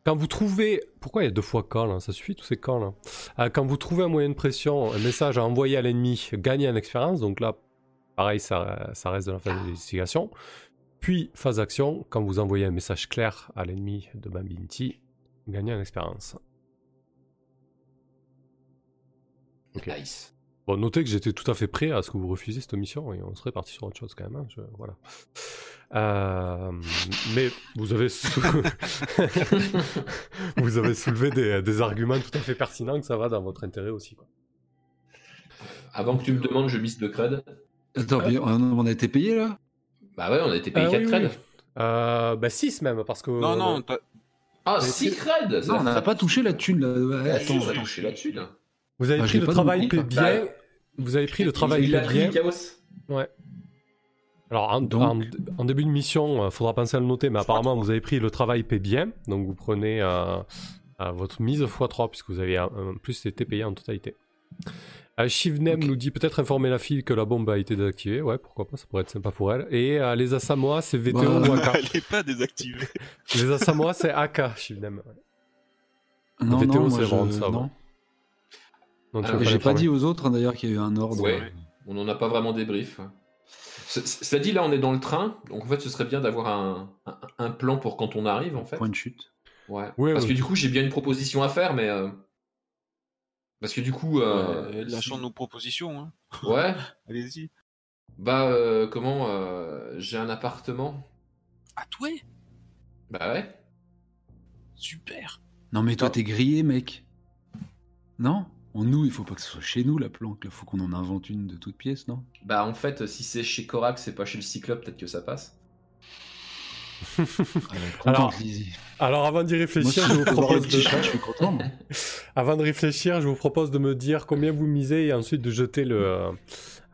Quand vous trouvez. Pourquoi il y a deux fois quand là Ça suffit tous ces camps là Euh, Quand vous trouvez un moyen de pression, un message à envoyer à l'ennemi, gagnez en expérience. Donc là, pareil, ça, ça reste de la phase d'investigation. Puis, phase d'action, quand vous envoyez un message clair à l'ennemi de ma Binti, gagnez en expérience. Nice. Bon, notez que j'étais tout à fait prêt à ce que vous refusiez cette mission et on serait parti sur autre chose quand même. hein, je- voilà. Euh, mais vous avez, sou- vous avez soulevé des, des arguments tout à fait pertinents que ça va dans votre intérêt aussi. Quoi. Avant que tu me demandes, je mise de cred. Attends, mais on a été payé là? Bah ouais, on a été payé Euh, 4 oui, creds. oui. Euh, bah 6 même, parce que... Non, non, Ah, Mais 6 c'est- creds Non, on n'a pas touché la thune là. Ouais, Attends, on attends. toucher là-dessus, là. Vous avez Bah, pris le travail là. bien. Vous avez pris le travail Il a paie pris bien. Chaos. Ouais. Alors, en, Donc- en- en début de mission, il faudra penser à le noter, mais apparemment, vous avez pris le travail paie bien. Donc, vous prenez euh, euh, votre mise x3, puisque vous avez euh, en plus été payé en totalité. Euh, Shivnem nous dit peut-être informer la fille que la bombe a été désactivée. Ouais, pourquoi pas, ça pourrait être sympa pour elle. Et euh, les Asamoah, c'est VTO Bah, ou AK elle est pas désactivée. Les Asamoah, c'est AK, Shivnem. ouais. Non, VTO, non, c'est je... ça, non. ouais. Donc, Ah, vas Et j'ai pas dit aux autres hein, d'ailleurs qu'il y a eu un ordre. Ouais. On n'en a pas vraiment débrief. C- Cela dit, là, on est dans le train. Donc, en fait, ce serait bien d'avoir un, un, un plan pour quand on arrive, en fait. Point de chute. Ouais. Ouais, Parce que du coup, j'ai bien une proposition à faire, mais. euh, Parce que du coup. Euh... Lâchons nos propositions. Hein. Ouais. Allez-y. Bah, euh, comment euh, J'ai un appartement. Ah, toi Bah ouais. Super. Non mais toi t'es grillé mec. Non? On nous, il faut pas que ce soit chez nous la planque, il faut qu'on en invente une de toutes pièces, non? Bah, en fait, si c'est chez Korak, c'est pas chez le Cyclope, peut-être que ça passe. Alors, avant d'y réfléchir, je vous propose de... chat, je suis content. moi. Avant de réfléchir, je vous propose de me dire combien vous misez et ensuite de jeter le, euh,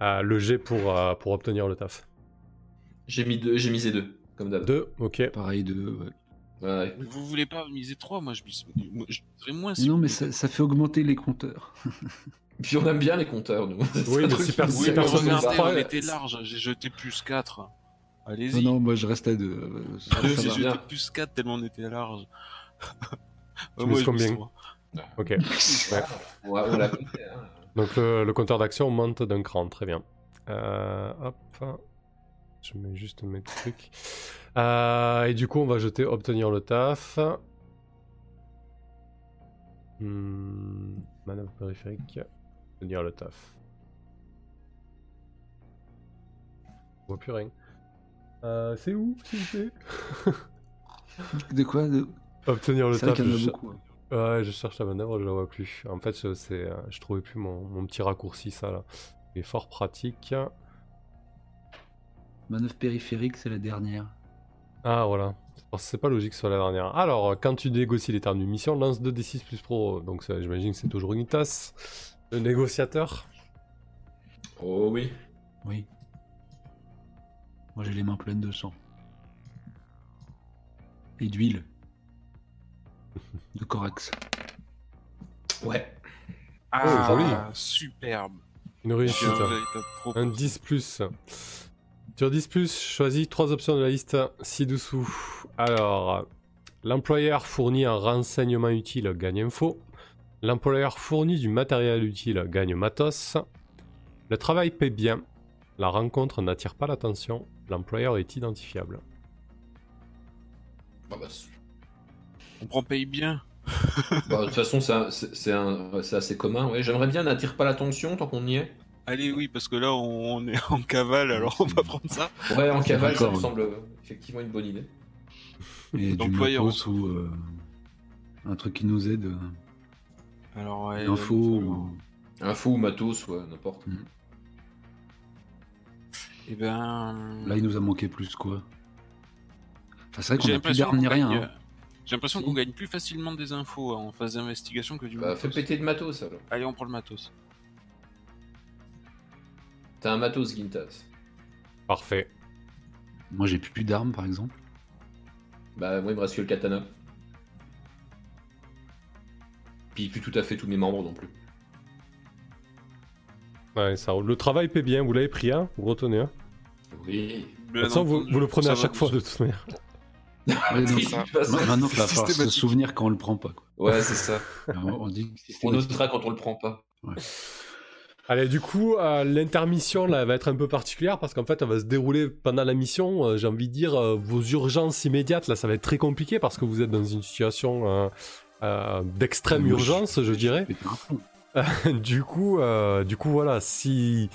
euh, le jet pour, euh, pour obtenir le taf. J'ai mis deux, j'ai misé deux, comme d'hab. Deux, ok. Pareil de. ouais. Ouais. Mais Vous voulez pas miser 3 Moi, je mise. je miserais moins. Si non mais ça, ça fait augmenter les compteurs. Puis on aime bien les compteurs, nous. C'est Oui, un mais mais personne regardez, on était large. J'ai jeté plus 4. Non, Allez-y. non, moi je reste à deux. euh, J'ai c'est jeté plus 4 tellement on était large. Tu moi, mises combien. Ok. Ouais, on l'a compté, hein. Donc le, le compteur d'action monte d'un cran, très bien. Euh, hop. Je mets juste mes trucs. Euh, et du coup, on va jeter obtenir le taf. Hmm, manœuvre périphérique. Obtenir le taf. Je vois plus rien. Euh, c'est où, s'il vous plaît? De quoi? De... Obtenir le taf. je- beaucoup. hein. Ouais, je cherche la manœuvre, je la vois plus. En fait, je, c'est, euh, je trouvais plus mon, mon petit raccourci, ça là. Il est fort pratique. Manœuvre périphérique, c'est la dernière. Ah voilà. C'est pas logique sur la dernière. Alors, euh, quand tu négocies les termes d'une mission, lance 2d6 plus pro. Donc, j'imagine que c'est toujours une tasse. Le négociateur. Oh oui. Oui. Moi j'ai les mains pleines de sang. Et d'huile. De corax. Ouais. Ah, joli. superbe. Une réussite. Un 10 plus. Sur 10 plus, choisis trois options de la liste ci-dessous. Alors, l'employeur fournit un renseignement utile, gagne info. L'employeur fournit du matériel utile, gagne matos. Le travail paie bien. La rencontre n'attire pas l'attention. L'employeur est identifiable. Bah, bah, On prend paye bien. bah, de toute façon, c'est assez commun. Ouais. J'aimerais bien n'attire pas l'attention tant qu'on y est. Allez, oui, parce que là, on est en cavale, alors on va prendre ça. Ouais, en cavale, ça me semble effectivement une bonne idée. Et du matos ou euh, un truc qui nous aide. euh, Alors, ouais, info. falloir- ou- Info ou matos, ouais, n'importe. Eh ben. Là il nous a manqué plus quoi. Enfin c'est vrai qu'on j'ai a plus l'impression d'armes ni qu'on rien. gagne- hein. J'ai l'impression Si. qu'on gagne plus facilement des infos en phase d'investigation que du Bah, fais matos. péter de matos alors. Allez, on prend le matos. T'as un matos, Gintas. Parfait. Moi, j'ai plus d'armes, par exemple. Bah, moi, il me reste que le katana. Puis plus tout à fait tous mes membres non plus. Ouais, ça roule. Le travail paie bien, vous l'avez pris un Vous retenez un Oui. De toute façon, vous, vous le prenez à chaque fois de toute manière. Non, Maintenant, il va falloir se souvenir quand on le prend pas. Quoi. Ouais, c'est ça. On, on dit que On notera quand on le prend pas. Allez, du coup, euh, l'intermission là va être un peu particulière parce qu'en fait, elle va se dérouler pendant la mission. Euh, J'ai envie de dire, euh, vos urgences immédiates là, ça va être très compliqué parce que vous êtes dans une situation d'extrême urgence, je dirais. Du coup, du coup, voilà, si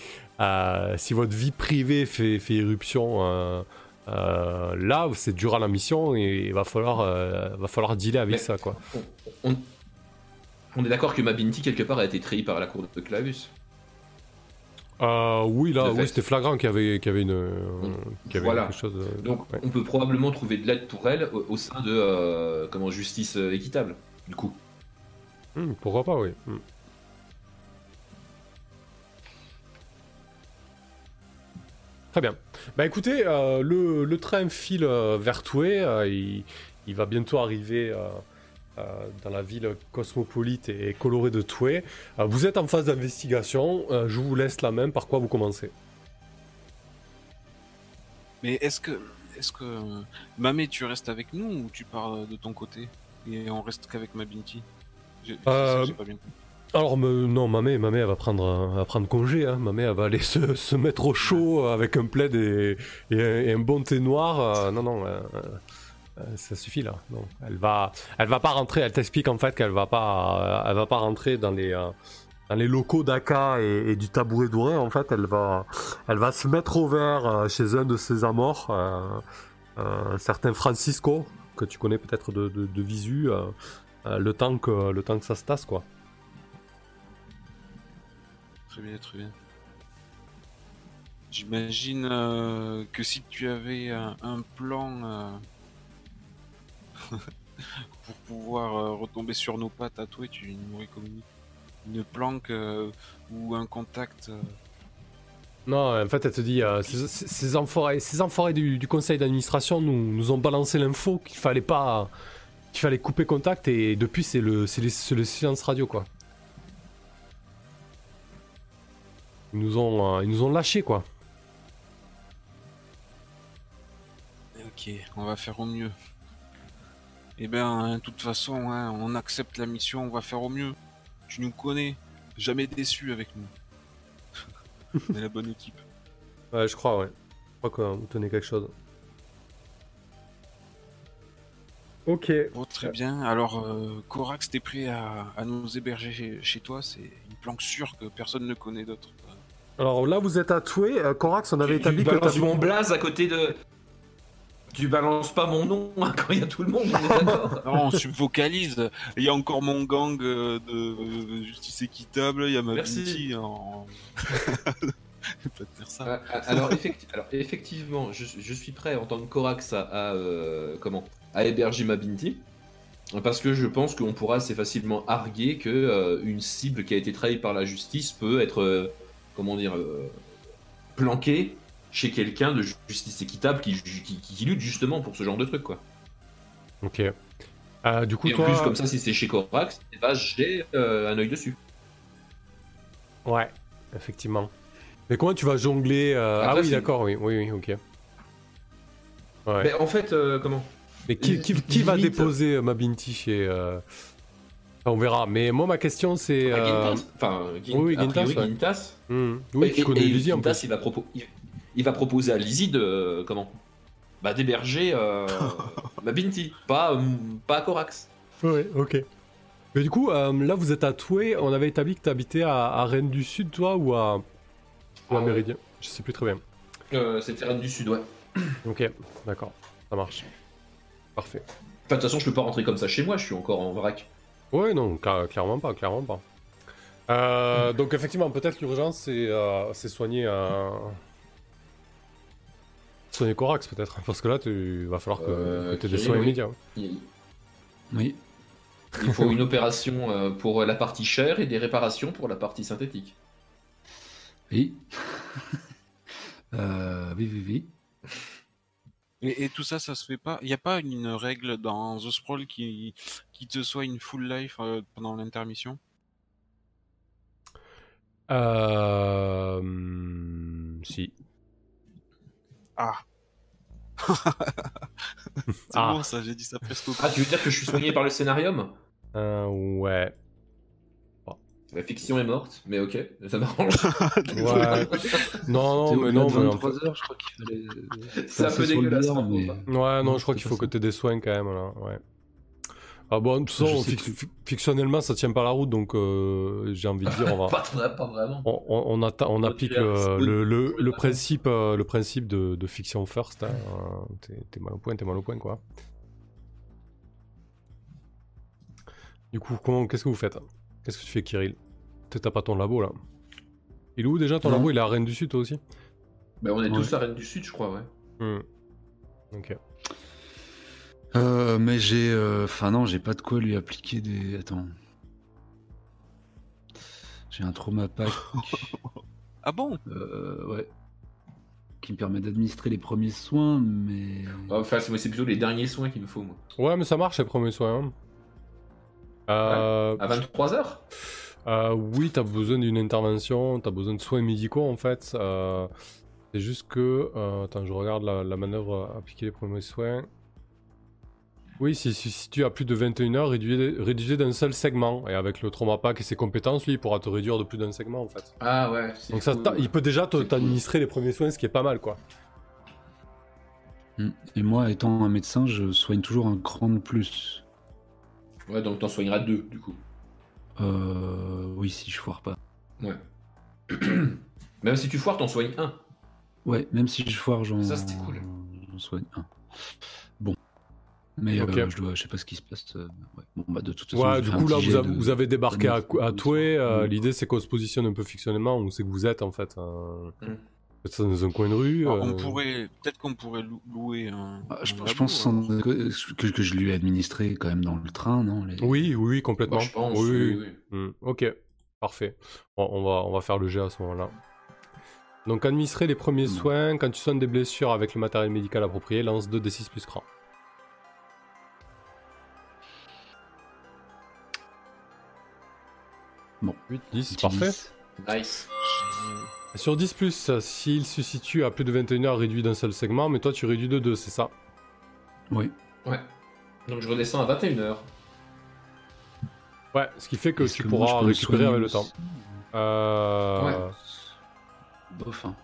si votre vie privée fait, fait éruption. là, c'est durant la mission et il va falloir, va falloir dealer avec Mais- ça, quoi. On, on- on est d'accord que ma Binti, quelque part, a été trahie par la cour de Clavus. Euh, oui, là, oui, c'était flagrant qu'il y avait, qu'il y avait une, euh, qu'il y avait Voilà. quelque chose. de- Donc, ouais. on peut probablement trouver de l'aide pour elle au, au sein de euh, comment justice euh, équitable. Du coup, Hmm, pourquoi pas, oui. Hmm. Très bien. Bah écoutez, euh, le, le train file euh, vers Toué. euh, il, il va bientôt arriver euh, euh, dans la ville cosmopolite et colorée de Toué. Euh, vous êtes en phase d'investigation. euh, je vous laisse la main. Par quoi vous commencez? Mais est-ce que, est-ce que, Mamé, tu restes avec nous ou tu pars de ton côté? Et on reste qu'avec ma Binti J'ai- Euh, j'ai pas bien. Alors me- non, Mamé, Mamé, elle va prendre, elle va prendre congé. Hein. Mamé, elle va aller se, se mettre au chaud euh, avec un plaid et, et un, et un bon thé noir. euh, non, non, euh, euh, ça suffit là. Elle va, elle va pas rentrer. Elle t'explique en fait qu'elle va pas, euh, elle va pas rentrer dans les, euh, dans les locaux d'Aka et, du tabouret doré. En fait, elle va, elle va se mettre au vert euh, chez un de ses amors, euh, euh, un certain Francisco que tu connais peut-être de, de, visu. euh, euh, le temps que, le temps que ça se tasse quoi. Très bien, très bien. J'imagine euh, que si tu avais un, plan euh, pour pouvoir euh, retomber sur nos pattes à toi, tu nous aurais communiqué une planque euh, ou un contact. euh, Non, en fait, elle te dit, euh, ces, ces- enfoirés, ces enfoirés du, du conseil d'administration nous, nous ont balancé l'info qu'il fallait pas, qu'il fallait couper contact et depuis c'est le, c'est les- c'est le silence radio quoi. Ils nous ont, euh, ils nous ont lâchés quoi. Ok, on va faire au mieux. Eh ben, de toute façon, hein, on accepte la mission, on va faire au mieux. Tu nous connais, jamais déçu avec nous. on est la bonne équipe. Ouais, je crois, ouais. Je crois que vous tenez quelque chose. Ok. Bon, très bien. Alors, euh, Corax, t'es prêt à, à nous héberger chez, chez toi? C'est une planque sûre que personne ne connaît d'autre. Alors là, vous êtes à Toué. Euh, Corax, on avait tu, établi tu que t'habites- mon blaze à côté de. Tu balances pas mon nom hein, quand il y a tout le monde, on est d'accord Non, on subvocalise. Il y a encore mon gang euh, de euh, justice équitable. Il y a ma Merci. Binti en. pas de faire ça. Ah, ah, alors, effecti- alors, effectivement, je, je suis prêt en tant que Corax à, à, euh, comment à héberger ma Binti. Parce que je pense qu'on pourra assez facilement arguer que euh, une cible qui a été trahie par la justice peut être, euh, comment dire, euh, planquée chez quelqu'un de justice équitable qui, qui, qui lutte justement pour ce genre de truc, quoi. Ok. Euh, du coup, Et en toi. plus, comme ça, si c'est chez Corax, ben, j'ai euh, un œil dessus. Ouais, effectivement. Mais comment tu vas jongler euh, Ah oui, d'accord, oui, oui, oui, ok. Ouais. Mais en fait, euh, comment Mais qui, qui, qui va déposer euh, ma Binti chez. euh, enfin, on verra. Mais moi, ma question, c'est. Ah, euh, Gintas Enfin, Gin- oui, a priori, Gintas, ouais. Gintas. hmm, Oui, tu et- connais et Lizzie en Gintas, plus. il va, propo- il, il va proposer à Lizzie de. euh, comment? Bah, d'héberger euh, ma Binti, pas, euh, pas à Corax. Ouais, ok. Mais du coup, euh, là, vous êtes à Toué. On avait établi que tu habitais à, à Rennes du Sud, toi, ou à, ou à Ah ouais. Méridien? Je sais plus très bien. Euh, C'était Rennes du Sud, ouais. Ok, d'accord. Ça marche. Parfait. Enfin, de toute façon, je peux pas rentrer comme ça chez moi, je suis encore en vrac. Ouais, non, cla- clairement pas, clairement pas. Euh, donc effectivement, peut-être l'urgence, c'est euh, c'est soigner un... Soigner Corax, peut-être. Parce que là, tu va falloir que, Euh, tu aies des soins oui. immédiats. Il, Oui. il faut une opération euh, pour la partie chère et des réparations pour la partie synthétique. Oui. Euh, oui, oui, oui. Et, et tout ça, ça se fait pas. Il n'y a pas une règle dans The Sprawl qui, qui te soit une full life euh, pendant l'intermission? Euh... Si. Ah. C'est Ah. bon, ça, j'ai dit ça presque au Ah, tu veux dire que je suis soigné par le scénarium? Euh, ouais. La fiction est morte, mais ok, ça m'arrange. Ouais. Non, non, mais non, mais en 23 heures, je crois qu'il fallait. C'est un peu dégueulasse. mais- contre. Ouais, non, Non, je crois qu'il faut que tu des soins quand même, là. Ouais. Ah bon, de toute façon, fictionnellement, ça tient pas la route, donc euh, j'ai envie de dire, on va. Pas, vrai- pas vraiment. On, on, on atta- on On applique le, un le, le, spoon. le principe, euh, le principe de, de fiction first. Hein. T'es mal au point, t'es mal au point, quoi. Du coup, comment, qu'est-ce que vous faites? Qu'est-ce que tu fais, Kirill? T'as pas ton labo, là? Il est où déjà ton Non. labo? Il est à Rennes du Sud, toi aussi? Bah, on est Ouais. tous à Rennes du Sud, je crois, ouais. Hmm. Ok. Euh, mais j'ai. euh, Enfin, non, j'ai pas de quoi lui appliquer des. Attends. J'ai un trauma pack. Ah bon? Euh, ouais. Qui me permet d'administrer les premiers soins, mais. Enfin, c'est plutôt les derniers soins qu'il me faut, moi. Ouais, mais ça marche, les premiers soins. hein. Euh, À 23h Euh, oui, t'as besoin d'une intervention, t'as besoin de soins médicaux en fait. Euh, c'est juste que. euh, attends, je regarde la, la manœuvre euh, appliquer les premiers soins. Oui, si, si, si tu as plus de 21 heures, réduisez, réduisez d'un seul segment. Et avec le trauma pack et ses compétences, lui, il pourra te réduire de plus d'un segment en fait. Ah ouais. c'est Donc ça, cool. t'a- il peut déjà te- C'est cool. t'administrer les premiers soins, ce qui est pas mal quoi. Hmm. Et moi, étant un médecin, je soigne toujours un cran de plus. Ouais, donc t'en soigneras deux, du coup. Euh, oui, si je foire pas. Ouais. Même si tu foires, t'en soignes un. Ouais, même si je foire, j'en Ça, c'était cool. j'en soigne un. Bon. Mais euh, Ok. je, dois, je sais pas ce qui se passe. euh, ouais. Bon, bah, de toute façon, Ouais, je du coup là, vous avez, de- vous avez débarqué à, à Toué. euh. L'idée, c'est qu'on se positionne un peu fictionnellement où c'est que vous êtes en fait. euh, Mm. peut-être dans un coin de rue. Alors, euh, On pourrait, peut-être qu'on pourrait lou- louer un. Ah, je, un je labo, pense sans- que, je lui ai administré quand même dans le train, non les- Oui, oui, oui, complètement. Moi, je pense. Oui, oui. Hmm, ok, parfait. Bon, on, va, on va faire le jet à ce moment-là. Donc, administrer les premiers Non. soins. Quand tu soignes des blessures avec le matériel médical approprié, lance 2d6 plus cran. Bon. 8, 10, Petit parfait. 10. Nice. Sur 10, plus, s'il se situe à plus de 21 heures, réduit d'un seul segment, mais toi tu réduis de 2, c'est ça? Oui. Ouais. Donc je redescends à 21h. Ouais, ce qui fait que tu que pourras récupérer avec le aussi? Temps. Euh, Ouais. Bof, hein.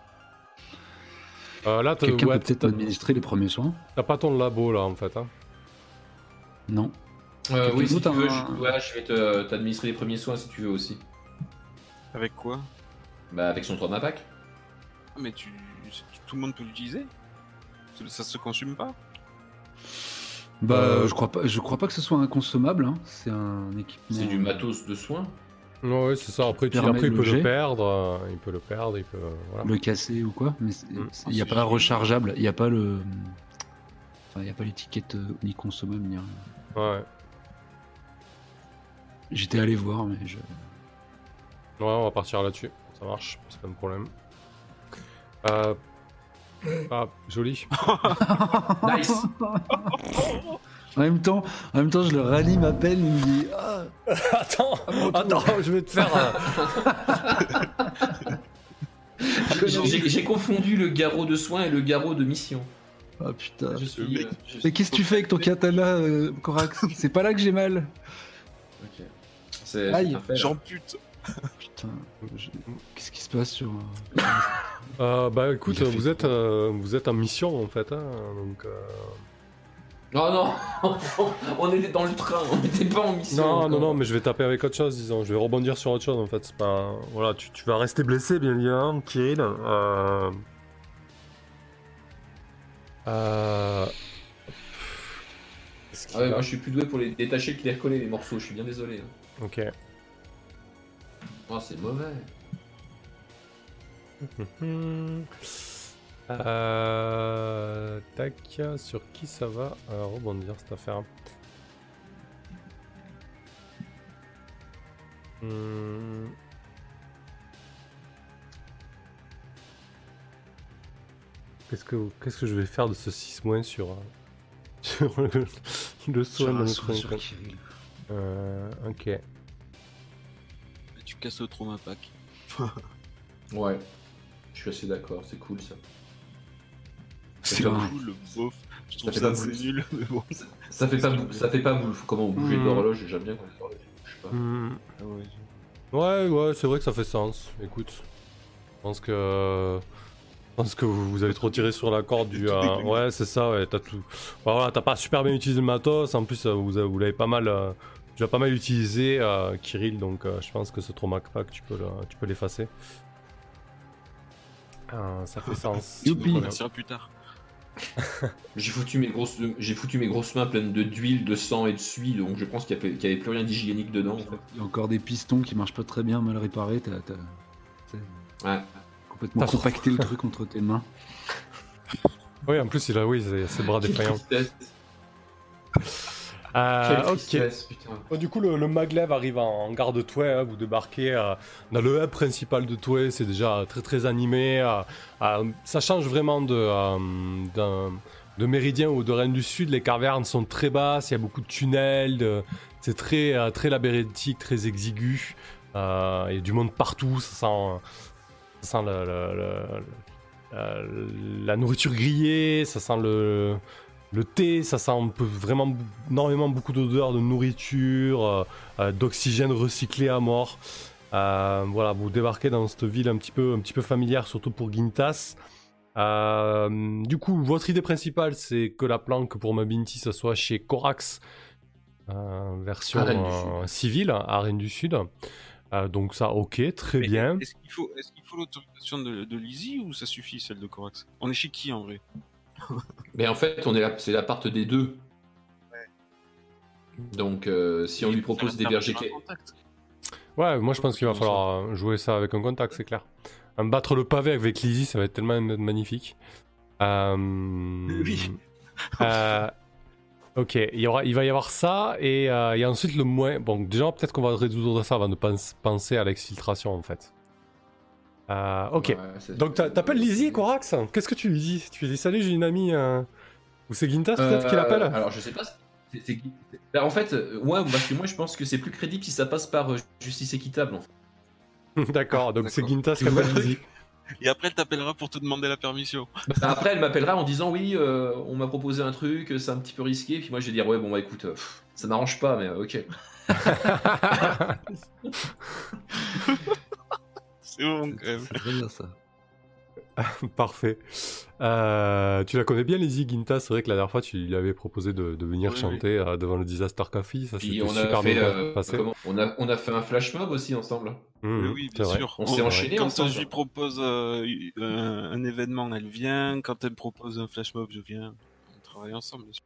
euh, là, t'as Quelqu'un ouais, peut peut-être m'administrer les premiers soins? T'as pas ton labo là en fait. Hein? Non. Euh, oui, si tu a veux, un- je, ouais, je vais te- t'administrer les premiers soins si tu veux aussi. Avec quoi? Bah, avec son trauma pack. Ah, Mais tu, tout le monde peut l'utiliser? Ça- se consomme pas? Bah, Euh, je crois pas. Je crois pas que ce soit inconsommable. hein. C'est un équipement. C'est du matos de soins. Ouais, c'est ça. Après, tu, après il peut le perdre. euh, il peut le perdre. Il peut. euh, voilà. Le casser ou quoi Mais Mm. il n'y a c'est pas rechargeable. Il n'y a pas le. Enfin, il n'y a pas l'étiquette euh, ni consommable ni rien. Ouais. J'étais allé voir, mais je. Ouais, on va partir là-dessus. Ça marche, c'est pas un problème. Euh... Ah, joli. Nice. En même temps, en même temps, je le rallie ma pelle. Il me dit. Ah, attends, attends, je vais te faire. J'ai- J'ai confondu le garrot de soins et le garrot de mission. ah, putain. Je suis. mec, euh, je Mais suis- qu'est-ce que tu fais avec ton katana, euh, Corax C'est pas là que j'ai mal. C'est. Aïe, là. J'ampute Putain. je- Qu'est-ce qui se passe sur. Euh, bah écoute, vous êtes, euh, vous êtes en mission en fait. Hein, donc, euh, Oh non On était dans le train, on n'était pas en mission. Non, encore. non, non, mais je vais taper avec autre chose, disons. Je vais rebondir sur autre chose en fait. C'est pas. Voilà, tu, tu vas rester blessé, bien évidemment, Kirill. Euh... Euh... Ah ouais, a moi je suis plus doué pour les détacher que les recoller les morceaux, je suis bien désolé. hein. Ok. Oh, c'est mauvais. Euh... Tac, sur qui ça va euh, rebondir cette affaire Hmm. qu'est-ce que, qu'est-ce que je vais faire de ce 6 moins sur, euh, sur le, le soin de Sur- notre sur incon- Kirill. Euh, ok. Tu casses le trauma pack. Ouais. Je suis assez d'accord, c'est cool ça. C'est cool le beauf. Je trouve fait ça nul, mais bon. Ça fait pas, ça fait pas boule. Comment bouger Hmm. l'horloge J'aime bien quand l'horloge bouge pas. Hmm. Ouais. Ouais, ouais, c'est vrai que ça fait sens. Écoute, je pense que. Je pense que vous, vous avez trop tiré sur la corde du. euh, ouais, c'est ça, ouais, t'as tout. Bah voilà, t'as pas super bien utilisé le matos, en plus, euh, vous, avez- vous l'avez pas mal. euh, tu l'as pas mal utilisé, euh, Kirill, donc euh, je pense que ce trauma pack, tu peux le- tu peux l'effacer. Ah, ça fait sens. Youpi. On plus tard. J'ai foutu mes grosses, j'ai foutu mes grosses mains pleines de d'huile, de sang et de suie, donc je pense qu'il y avait, plus rien d'hygiénique dedans. En fait. Il y a encore des pistons qui marchent pas très bien, mal réparés. T'as t'as- t'as Ouais. complètement T'as- compacté le truc entre tes mains. Oui, en plus, il a oui, c'est bras défaillants. Euh. Bon, du coup, le, le maglev arrive en, en gare de Toué. hein, vous débarquez euh, dans le hub principal de Toué. C'est déjà très très animé. euh, euh, ça change vraiment de, euh, de Méridien ou de Rennes du Sud. Les cavernes sont très basses. Il y a beaucoup de tunnels. de- c'est très, euh, très labyrinthique, très exigu. Euh, il y a du monde partout. Ça sent, ça sent le- le- le- la nourriture grillée. Ça sent le. Le thé, ça sent vraiment énormément beaucoup d'odeurs de nourriture, euh, euh, d'oxygène recyclé à mort. Euh, voilà, vous débarquez dans cette ville un petit peu, un petit peu familière, surtout pour Gintas. Euh, du coup, votre idée principale, c'est que la planque pour Mabinti, ça soit chez Corax, euh, version euh, civile, à Rennes du Sud. Euh, donc ça, ok, très Mais bien. Est-ce qu'il faut, est-ce qu'il faut l'autorisation de, de Lizzie ou ça suffit celle de Corax? On est chez qui en vrai? Mais en fait, on est là, c'est l'appart des deux. Donc, euh, si on lui propose d'héberger. Ouais, moi je pense qu'il va falloir euh, jouer ça avec un contact, c'est clair. Un battre le pavé avec Lizzie, ça va être tellement magnifique. Euh, Oui. euh, ok, il, y aura, il va y avoir ça et, euh, et ensuite le moins. Bon, déjà peut-être qu'on va résoudre ça avant de pens- penser à l'exfiltration en fait. Euh, ok. Ouais, Donc t'a- t'appelles Lizzie, Corax? Qu'est-ce que tu lui dis? Tu lui dis salut, j'ai une amie. euh, Ou c'est Gintas peut-être qui Euh, l'appelle Alors, je sais pas. Ben, en fait, euh, ouais, parce que moi, je pense que c'est plus crédible si ça passe par euh, justice équitable. En fait. D'accord, donc c'est. Gintas qui appelle le Lizzie. Et après, elle t'appellera pour te demander la permission. Ben, après, elle m'appellera en disant oui, euh, on m'a proposé un truc, c'est un petit peu risqué. Puis moi, je vais dire ouais, bon, bah écoute, euh, pff, ça m'arrange pas, mais euh, ok. C'est bon quand même. C'est très bien ça. Parfait. Euh, tu la connais bien, Lizzie Gintas C'est vrai que la dernière fois, tu lui avais proposé de, de venir Oui, chanter euh, devant le Disaster Café. Ça Puis s'était on a super fait, bien euh, passé. comment on a, on a fait un flash mob aussi ensemble. Mmh, oui, bien vrai. sûr. On s'est enchaîné Quand ensemble. je lui propose euh, un, un événement, elle vient. Quand elle me propose un flash mob, je viens. On travaille ensemble, bien sûr.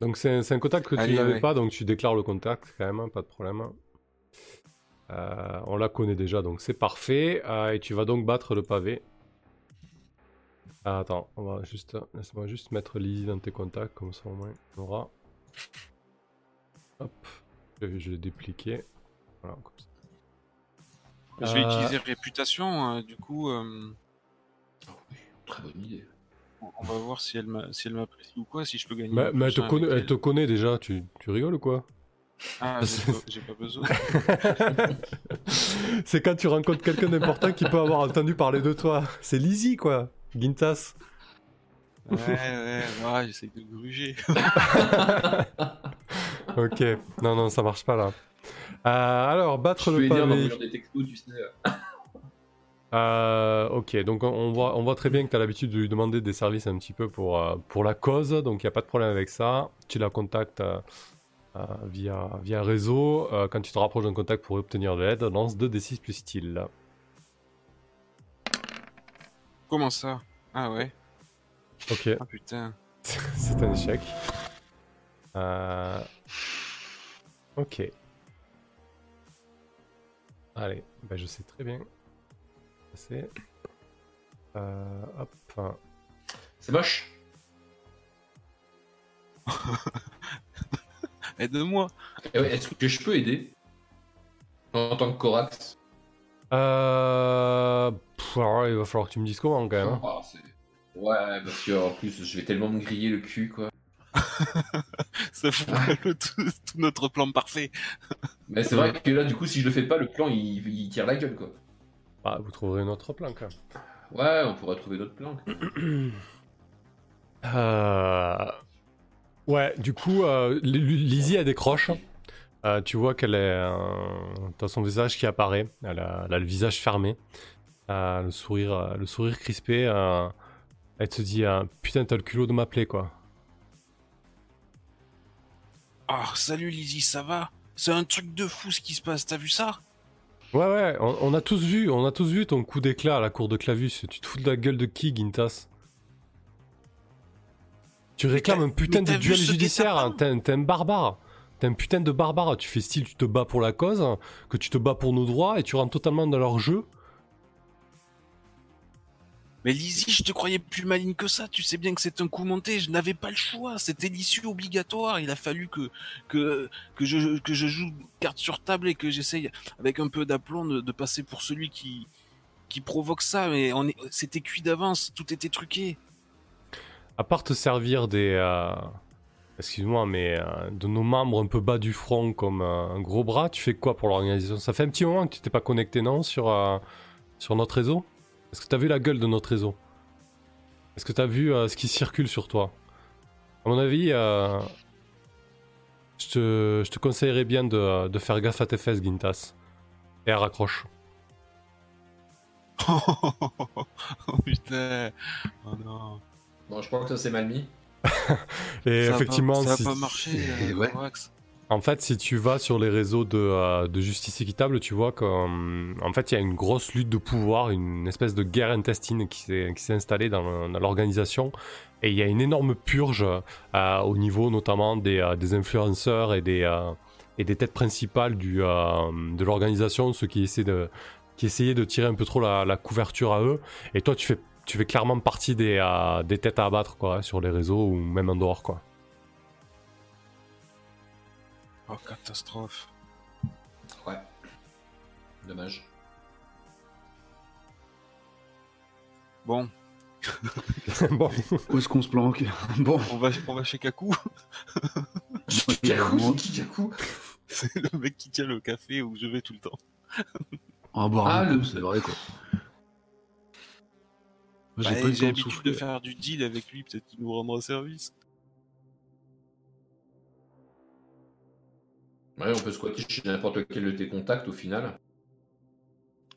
Donc c'est un contact que tu n'avais ouais. pas, donc tu déclares le contact quand même, hein, pas de problème. Euh, on la connaît déjà, donc c'est parfait. Euh, et tu vas donc battre le pavé. Ah, attends, on va juste, laisse-moi juste mettre Lizzie dans tes contacts, comme ça au moins on aura. Hop, je, je l'ai dépliqué. Voilà, comme ça. Je vais Euh, utiliser réputation, euh, du coup, euh, Très bonne idée. on va voir si elle m'a- si elle m'apprécie ou quoi, si je peux gagner. Mais, te connaît, elle te connaît déjà, tu, tu rigoles ou quoi? Ah, j'ai pas, besoin. C'est quand tu rencontres quelqu'un d'important qui peut avoir entendu parler de toi. C'est Lizzie, quoi. Gintas. Ouais, ouais, ouais, j'essaye de gruger. Ok. Non, non, ça marche pas là. Euh, alors, battre Je le vais dire pavé. d'envoyer des textos, tu sais. euh. Ok, donc on- on voit, on voit très bien que tu as l'habitude de lui demander des services un petit peu pour, euh, pour la cause, donc il n'y a pas de problème avec ça. Tu la contactes euh, via, via réseau. Euh, quand tu te rapproches d'un contact pour obtenir de l'aide, lance 2d6 plus style. Comment ça? Ah ouais. Ok, Ah putain. c'est un échec. Euh, Ok. Allez, ben je sais très bien. C'est. Euh, hop. C'est moche. Aide-moi. Eh ouais, Est-ce que je peux aider En tant que Corax Euh... pff, alors, il va falloir que tu me dises comment quand même. hein. Ah, Ouais, parce que en plus, je vais tellement me griller le cul, quoi. Ça ferait le tout, tout notre plan parfait. Mais c'est vrai que là, du coup, si je le fais pas, le plan il, il tire la gueule, quoi. Bah, vous trouverez une autre plan, quand même. Ouais, on pourrait trouver d'autres plans. Euh, Ouais, du coup, euh, Lizzie, elle décroche. Euh, tu vois qu'elle est. euh, T'as son visage qui apparaît. Elle a, elle a le visage fermé. Le, sourire, le sourire crispé. elle te dit Putain, t'as le culot de m'appeler, quoi. Ah, salut Lizzie, ça va? C'est un truc de fou ce qui se passe, t'as vu ça? Ouais, ouais, on, on a tous vu, on a tous vu ton coup d'éclat à la cour de Clavus. Tu te fous de la gueule de qui, Gintas? Tu réclames un putain de duel judiciaire, hein, t'es un- un barbare. T'es un putain de barbare. Tu fais style, tu te bats pour la cause, que tu te bats pour nos droits et tu rentres totalement dans leur jeu. Mais Lizzie, je te croyais plus maligne que ça, tu sais bien que c'est un coup monté, je n'avais pas le choix, c'était l'issue obligatoire, il a fallu que, que, que, je, que je joue carte sur table et que j'essaye, avec un peu d'aplomb, de, de passer pour celui qui, qui provoque ça, mais c'était cuit d'avance, tout était truqué. À part te servir des. euh, Excuse-moi, mais euh, de nos membres un peu bas du front comme euh, un gros bras, tu fais quoi pour l'organisation? Ça fait un petit moment que tu t'es pas connecté, non Sur, sur notre réseau? Est-ce que t'as vu la gueule de notre réseau? Est-ce que t'as vu ce qui circule sur toi? À mon avis, je, te, je te conseillerais bien de, de faire gaffe à tes fesses, Gintas. Et elle raccroche. oh putain, oh non. Bon, je crois que ça s'est mal mis. Et Ça a pas- effectivement, ça si- pas marché, euh, ouais. En fait, si tu vas sur les réseaux de, euh, de justice équitable, tu vois qu'en en fait, il y a une grosse lutte de pouvoir, une espèce de guerre intestine qui s'est qui s'est installée dans, l'organisation. Et il y a une énorme purge euh, au niveau notamment des, euh, des influenceurs et des, euh, et des têtes principales du, euh, de l'organisation, ceux qui essaient de, qui essayaient de tirer un peu trop la, la couverture à eux. Et toi, tu fais, tu fais clairement partie des, euh, des têtes à abattre quoi, sur les réseaux ou même en dehors. Quoi. Oh, catastrophe. Ouais. Dommage. Bon, bon. Où est-ce qu'on se planque? Bon, on va, on va chez Kaku, Kikaku, c'est le mec qui tient le café où je vais tout le temps. on va boire Ah, un le- coup, c'est vrai quoi. Bah, J'ai de l'habitude de faire du deal avec lui, peut-être qu'il nous rendra service. Ouais, on peut squatter chez n'importe quel de tes contacts au final.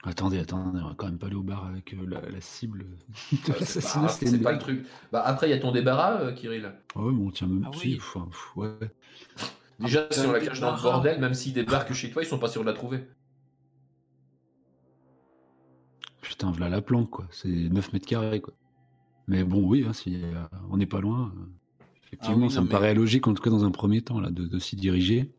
Attendez, attendez, on va quand même pas aller au bar avec euh, la, la cible de Ouais, c'est pas, l'assassinat. c'est pas le truc. Bah après, il y a ton débarras, euh, Kirill. Ah ouais, mais on tient même Ah oui. pff, ouais. Déjà, Ah, si on la cache dans le bordel, même s'ils débarquent chez toi, ils sont pas sûrs de la trouver. Putain, voilà la planque quoi. C'est 9 mètres carrés quoi. Mais bon, oui, hein, si euh, on n'est pas loin. euh, effectivement, Ah oui, ça non, me mais- paraît logique en tout cas dans un premier temps là, de, de s'y diriger.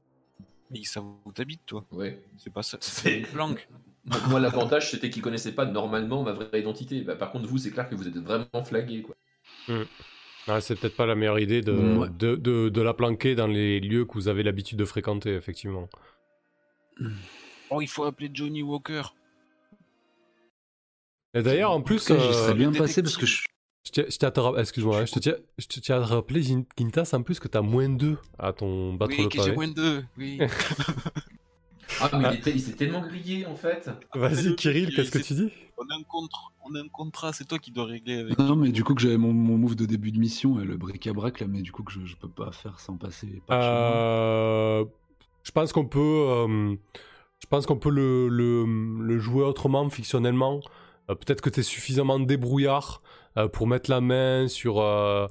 Mais ça où t'habites, toi Ouais. C'est pas ça, C'est- une planque. Moi, moi, l'avantage, c'était qu'ils connaissaient pas normalement ma vraie identité. Bah, par contre, vous, c'est clair que vous êtes vraiment flagué, quoi. Ouais, c'est peut-être pas la meilleure idée de, Ouais. de, de, de la planquer dans les lieux que vous avez l'habitude de fréquenter, effectivement. Oh, il faut appeler Johnny Walker. Et d'ailleurs, en plus, j'y euh, serais bien passé parce que je, je tiens- je tiens à te ra- excuse-moi, je te tiens, je à te rappeler, Gintas, en plus, que t'as moins 2 à ton battre oui, le que j'ai pavé. moins deux. Oui. Ah, mais il, s'est tellement grillé, en fait. Vas-y, Kirill, qu'est-ce que tu dis? On a un contrat, on a un contrat. C'est toi qui dois régler avec. Non, mais du coup que j'avais mon, mon move de début de mission et le bric-à-brac là, mais du coup que je, je peux pas faire sans passer par. Euh, Je pense qu'on peut, euh, je pense qu'on peut le, le, le jouer autrement, fictionnellement. Euh, Peut-être que tu es suffisamment débrouillard euh, pour mettre la main sur, euh,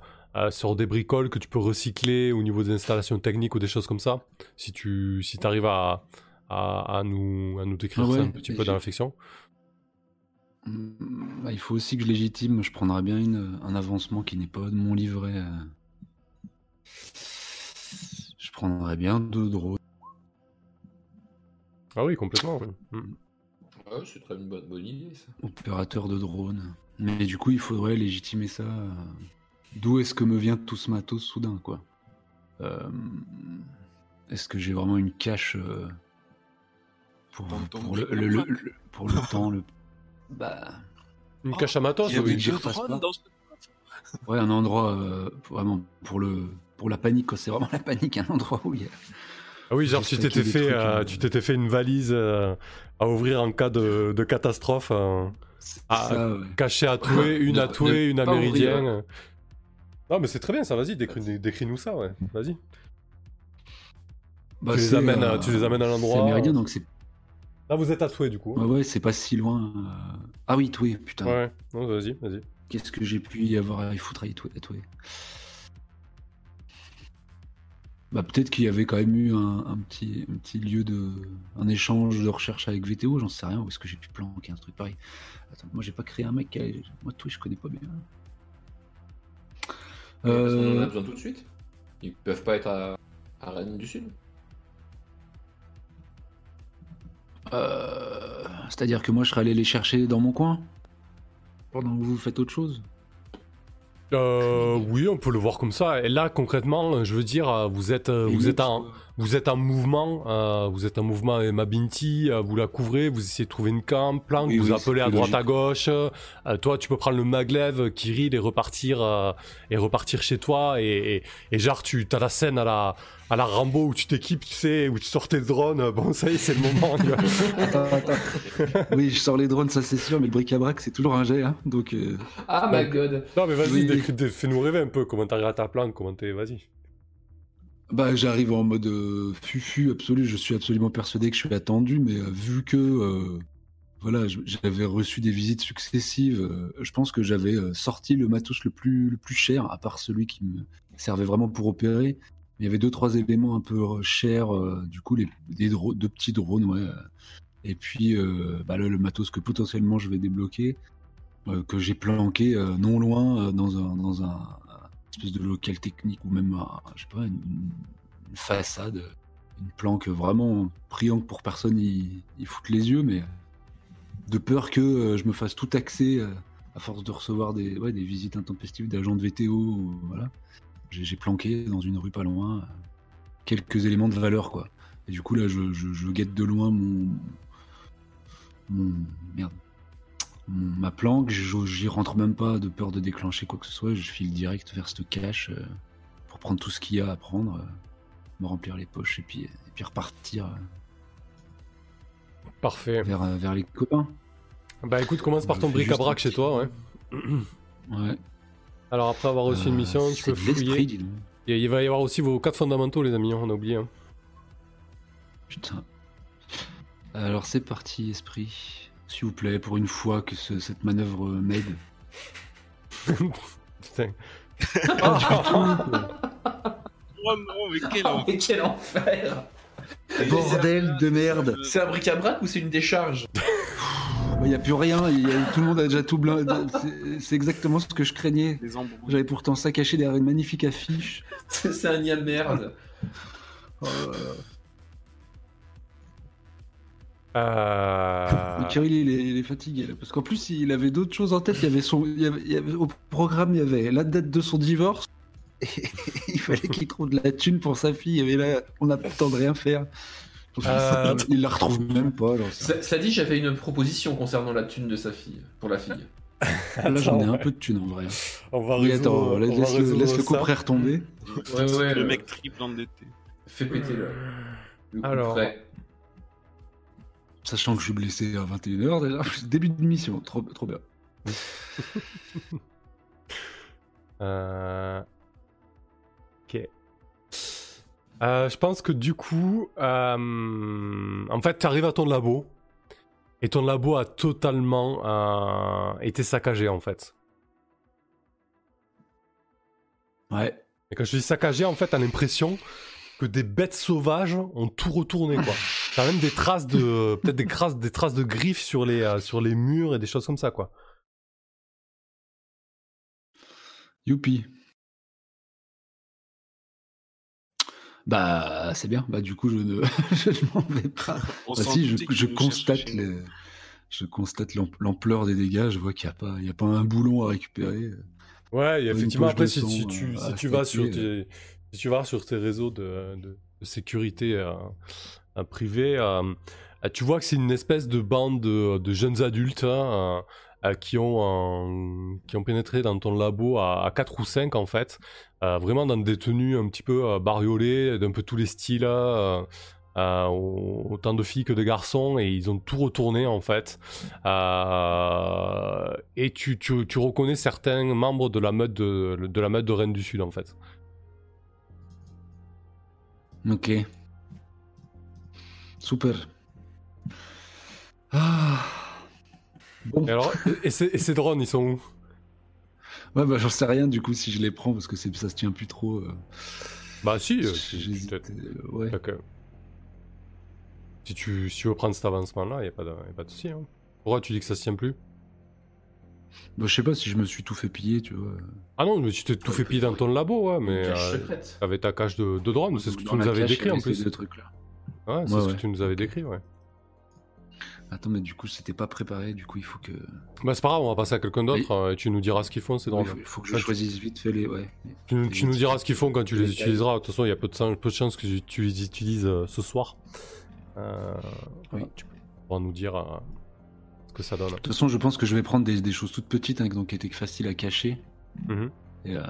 sur des bricoles que tu peux recycler au niveau des installations techniques ou des choses comme ça. Si tu si arrives à, à, à nous, à nous décrire Ah ça un petit et peu dans la fiction. Mm, bah, il faut aussi que je légitime. Je prendrais bien une, un avancement qui n'est pas de mon livret. Je prendrais bien deux drones. Ah oui, complètement. oui. Mm. Ouais, c'est très une bonne, bonne idée, ça. Opérateur de drone. Mais du coup, il faudrait légitimer ça. euh, D'où est-ce que me vient tout ce matos soudain, quoi Euh, Est-ce que j'ai vraiment une cache euh, pour, le, bric-à-brac. le- le- le- pour le temps le... Bah, Une Oh, cache à matos, repasse drones pas. dans ce. Ouais, un endroit euh, vraiment pour le pour la panique. Quand c'est vraiment la panique, un endroit où il y a. Ah oui, genre tu t'étais fait, euh, euh, tu t'étais fait une valise euh, à ouvrir en cas de, de catastrophe, euh, c'est Ah, ça, ouais. cachée à Toué, une Ne- à ne une à pas ouvrir. Méridien. Non mais c'est très bien ça, vas-y, décris- décris-nous ça, ouais, vas-y. Bah, tu, les c'est, amènes, à- tu les amènes à C'est l'endroit. Méridien, donc c'est. Là vous êtes à Toué du coup. Ouais, ouais, c'est pas si loin. Ah oui, Toué, putain. Ouais, non, vas-y, vas-y. Qu'est-ce que j'ai pu y avoir à y foutre à à Toué Bah peut-être qu'il y avait quand même eu un, un petit, un petit lieu de, un échange de recherche avec VTO, j'en sais rien. Où est-ce que j'ai pu planquer un truc pareil Attends, moi j'ai pas créé un mec. Qui a... Moi Toué, je connais pas bien. Qu'on en a Euh, besoin tout de suite. Ils peuvent pas être à, à Rennes du Sud. euh, C'est-à-dire que moi je serais allé les chercher dans mon coin pendant que vous faites autre chose? Euh, oui, on peut le voir comme ça. Et là, concrètement, je veux dire, euh, vous êtes, euh, vous êtes en, vous êtes en mouvement, euh, vous êtes en mouvement avec ma Binti, euh, vous la couvrez, vous essayez de trouver une camp, planque, Oui, vous oui, appelez à droite à gauche. euh, toi, tu peux prendre le maglev, Kirill, et repartir, euh, et repartir chez toi. Et, et, et genre, tu as la scène à la, à la Rambo où tu t'équipes, tu sais, où tu sors tes drones. Bon, ça y est, c'est le moment. Attends, attends. oui, je sors les drones, ça c'est sûr, mais le bric-à-brac c'est toujours un jet, hein, donc. euh, Ah my god non, mais vas-y, Oui. Fais-nous rêver un peu. Comment t'arrives à ta planque, comment t'es, vas-y. Bah, j'arrive en mode euh, fufu absolu. Je suis absolument persuadé que je suis attendu, mais euh, vu que euh, voilà, j'avais reçu des visites successives, je pense que j'avais sorti le matos le plus le plus cher, à part celui qui me servait vraiment pour opérer. Il y avait deux trois éléments un peu chers, du coup des deux petits drones, ouais. Et puis bah, le matos que potentiellement je vais débloquer, que j'ai planqué euh, non loin euh, dans un dans un espèce de local technique ou même un- je sais pas une, façade, une planque vraiment priant que pour personne y, y foutre les yeux, mais de peur que euh, je me fasse tout taxer euh, à force de recevoir des, ouais, des visites intempestives d'agents de VTO, voilà. J'ai planqué dans une rue pas loin euh, quelques éléments de valeur quoi. Et du coup là je, je- guette de loin mon mon merde ma planque, j'y rentre même pas de peur de déclencher quoi que ce soit, je file direct vers ce cache euh, pour prendre tout ce qu'il y a à prendre, euh, me remplir les poches et puis, et puis repartir euh, Parfait. vers, vers les copains. Bah écoute, commence par ton bric-à-brac chez toi, ouais. Ouais. Alors après avoir reçu une mission, tu peux fouiller. Et il va y avoir aussi vos quatre fondamentaux, les amis, on a oublié. hein. Putain. Alors c'est parti, esprit. S'il vous plaît, pour une fois que ce- cette manœuvre euh, m'aide. Putain. Oh non, mais quel Oh, enfer mais quel enfer Bordel de merde C'est un bric-à-brac ou c'est une décharge Il n'y a plus rien, il y a- tout le monde a déjà tout blindé. C'est- C'est exactement ce que je craignais. Les embrouilles. J'avais pourtant ça caché derrière une magnifique affiche. C'est c'est un nid à merde. Oh là là. Euh... Kirill, il est, il est fatigué là, parce qu'en plus il avait d'autres choses en tête. Il y avait son, il y avait, il y avait- au programme, il y avait la date de son divorce. Et il fallait qu'il trouve de la thune pour sa fille. Et là, on n'a pas le temps de rien faire. Euh, Il la retrouve même pas. alors ça- Ça, ça dit, j'avais une proposition concernant la thune de sa fille, pour la fille. Là, j'en ai un peu de thune en vrai. On va résoudre, attends, on va laisse, le, laisse le coffret tomber. Ouais, ouais, Le euh, mec triple endetté. Fais péter le coup Alors. Sachant que je suis blessé à 21h déjà. Début de mission, trop, trop bien. Euh... Ok. Euh, je pense que du coup, euh, en fait, tu arrives à ton labo et ton labo a totalement été saccagé en fait. Ouais. Et quand je dis saccagé, en fait, t'as l'impression que des bêtes sauvages ont tout retourné quoi. T'as même des traces de, peut-être des traces, des traces de griffes sur les, euh, sur les murs et des choses comme ça quoi. Youpi. Bah, c'est bien. Bah, du coup, je ne, je ne m'en vais pas. On Bah si, je, constate les- je constate l'am- l'ampleur des dégâts. Je vois qu'il n'y a pas, il y a pas un boulon à récupérer. Ouais, effectivement, après, de si, sang, si tu, euh, si tu vas sur tes, si tu vas sur tes réseaux de sécurité euh, privés, euh, euh, tu vois que c'est une espèce de bande de, jeunes adultes hein, euh, qui, ont, pénétré dans ton labo à, à 4 ou 5 en fait, vraiment dans des tenues un petit peu bariolées, d'un peu tous les styles, euh, autant de filles que de garçons, et ils ont tout retourné en fait. Et tu reconnais certains membres de la meute de, de la meute de Rennes du Sud en fait. Ok. Super. Ah. Bon. Et alors, et, ces, et ces drones, ils sont où? Ouais, bah j'en sais rien du coup si je les prends parce que ça se tient plus trop. euh. Bah si, euh, si, euh, ouais. Donc, euh, si, tu, si tu veux prendre cet avancement-là, il n'y a pas de, y a pas de souci. Hein. Pourquoi tu dis que ça se tient plus? Bah, je sais pas si je me suis tout fait piller, tu vois. Ah non, mais tu t'es tout fait piller dans ton labo, ouais, mais Cache euh, secrète. avec ta cache de, de drone, c'est ce que Dans tu nous avais décrit en plus. Ouais, c'est Ouais, ce ouais. que tu nous avais décrit, ouais. Attends, mais du coup, c'était pas préparé, du coup, il faut que. Bah c'est pas grave, on va passer à quelqu'un d'autre euh, et tu nous diras ce qu'ils font, ces il drones. faut, il faut que je tu- choisisse vite fait les. Ouais. Tu, nous- tu nous diras ce qu'ils font quand tu les Les utiliseras. De toute façon, il y a peu de, peu de chances que tu- les utilises euh, ce soir. Euh, voilà, Oui. tu pourras nous dire euh, que ça donne. De toute façon, je pense que je vais prendre des, des choses toutes petites, hein, donc qui étaient faciles à cacher. Mhm. Et, euh,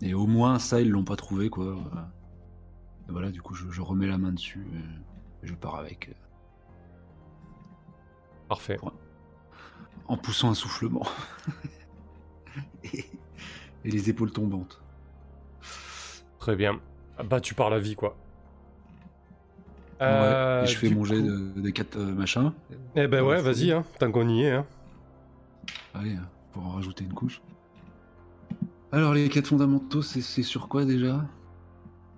et au moins, ça, ils l'ont pas trouvé, quoi. Et voilà, du coup, je, je remets la main dessus et, je pars avec. Parfait. en poussant un soufflement. et, et les épaules tombantes. Très bien. Ah Bah tu parles la vie, quoi. Ouais, Euh, et je fais du mon jet coup- de, des quatre euh, machins. Eh ben ouais, vas-y, hein, tant qu'on y est. Hein. Allez, pour en rajouter une couche. Alors, les quatre fondamentaux, c'est c'est sur quoi déjà?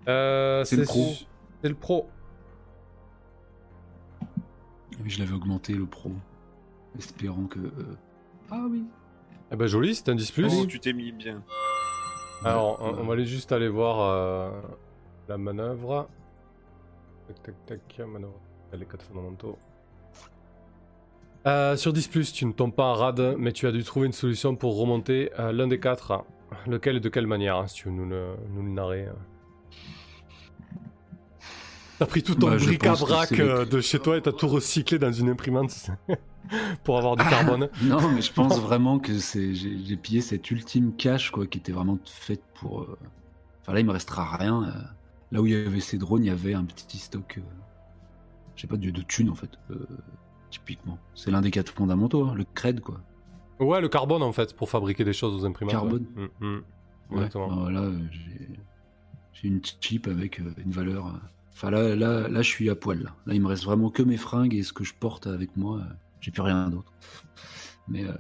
Euh, C'est le pro. su- C'est le pro. Oui, je l'avais augmenté, le pro. Espérant que. euh, Ah oui Eh ben joli, c'est un 10 plus. Oh, tu t'es mis bien. Alors, Ouais, on, on va aller juste aller voir euh, la manœuvre. Tac, tac, tac, manœuvre. Les quatre fondamentaux. Euh, sur 10, tu ne tombes pas en rade, mais tu as dû trouver une solution pour remonter euh, l'un des quatre. Lequel et de quelle manière, hein, si tu veux nous le, nous le narrer. euh. T'as pris tout ton Bah, bric-à-brac euh, de chez toi et t'as tout recyclé dans une imprimante pour avoir du carbone. Non, mais je pense vraiment que c'est. J'ai pillé cette ultime cache, quoi, qui était vraiment faite pour. euh, Enfin, là, il me restera rien. Là où il y avait ces drones, il y avait un petit stock. euh, Je sais pas, de, de thunes, en fait. euh, Typiquement. C'est l'un des quatre fondamentaux, hein, le cred, quoi. Ouais, le carbone en fait, pour fabriquer des choses aux imprimantes. Carbone. ouais. Mm, mm. Ouais. Alors là, j'ai une chip avec euh, une valeur. Enfin là, là, là, je suis à poil. Là. Là, il me reste vraiment que mes fringues et ce que je porte avec moi. J'ai plus rien d'autre. Mais, euh,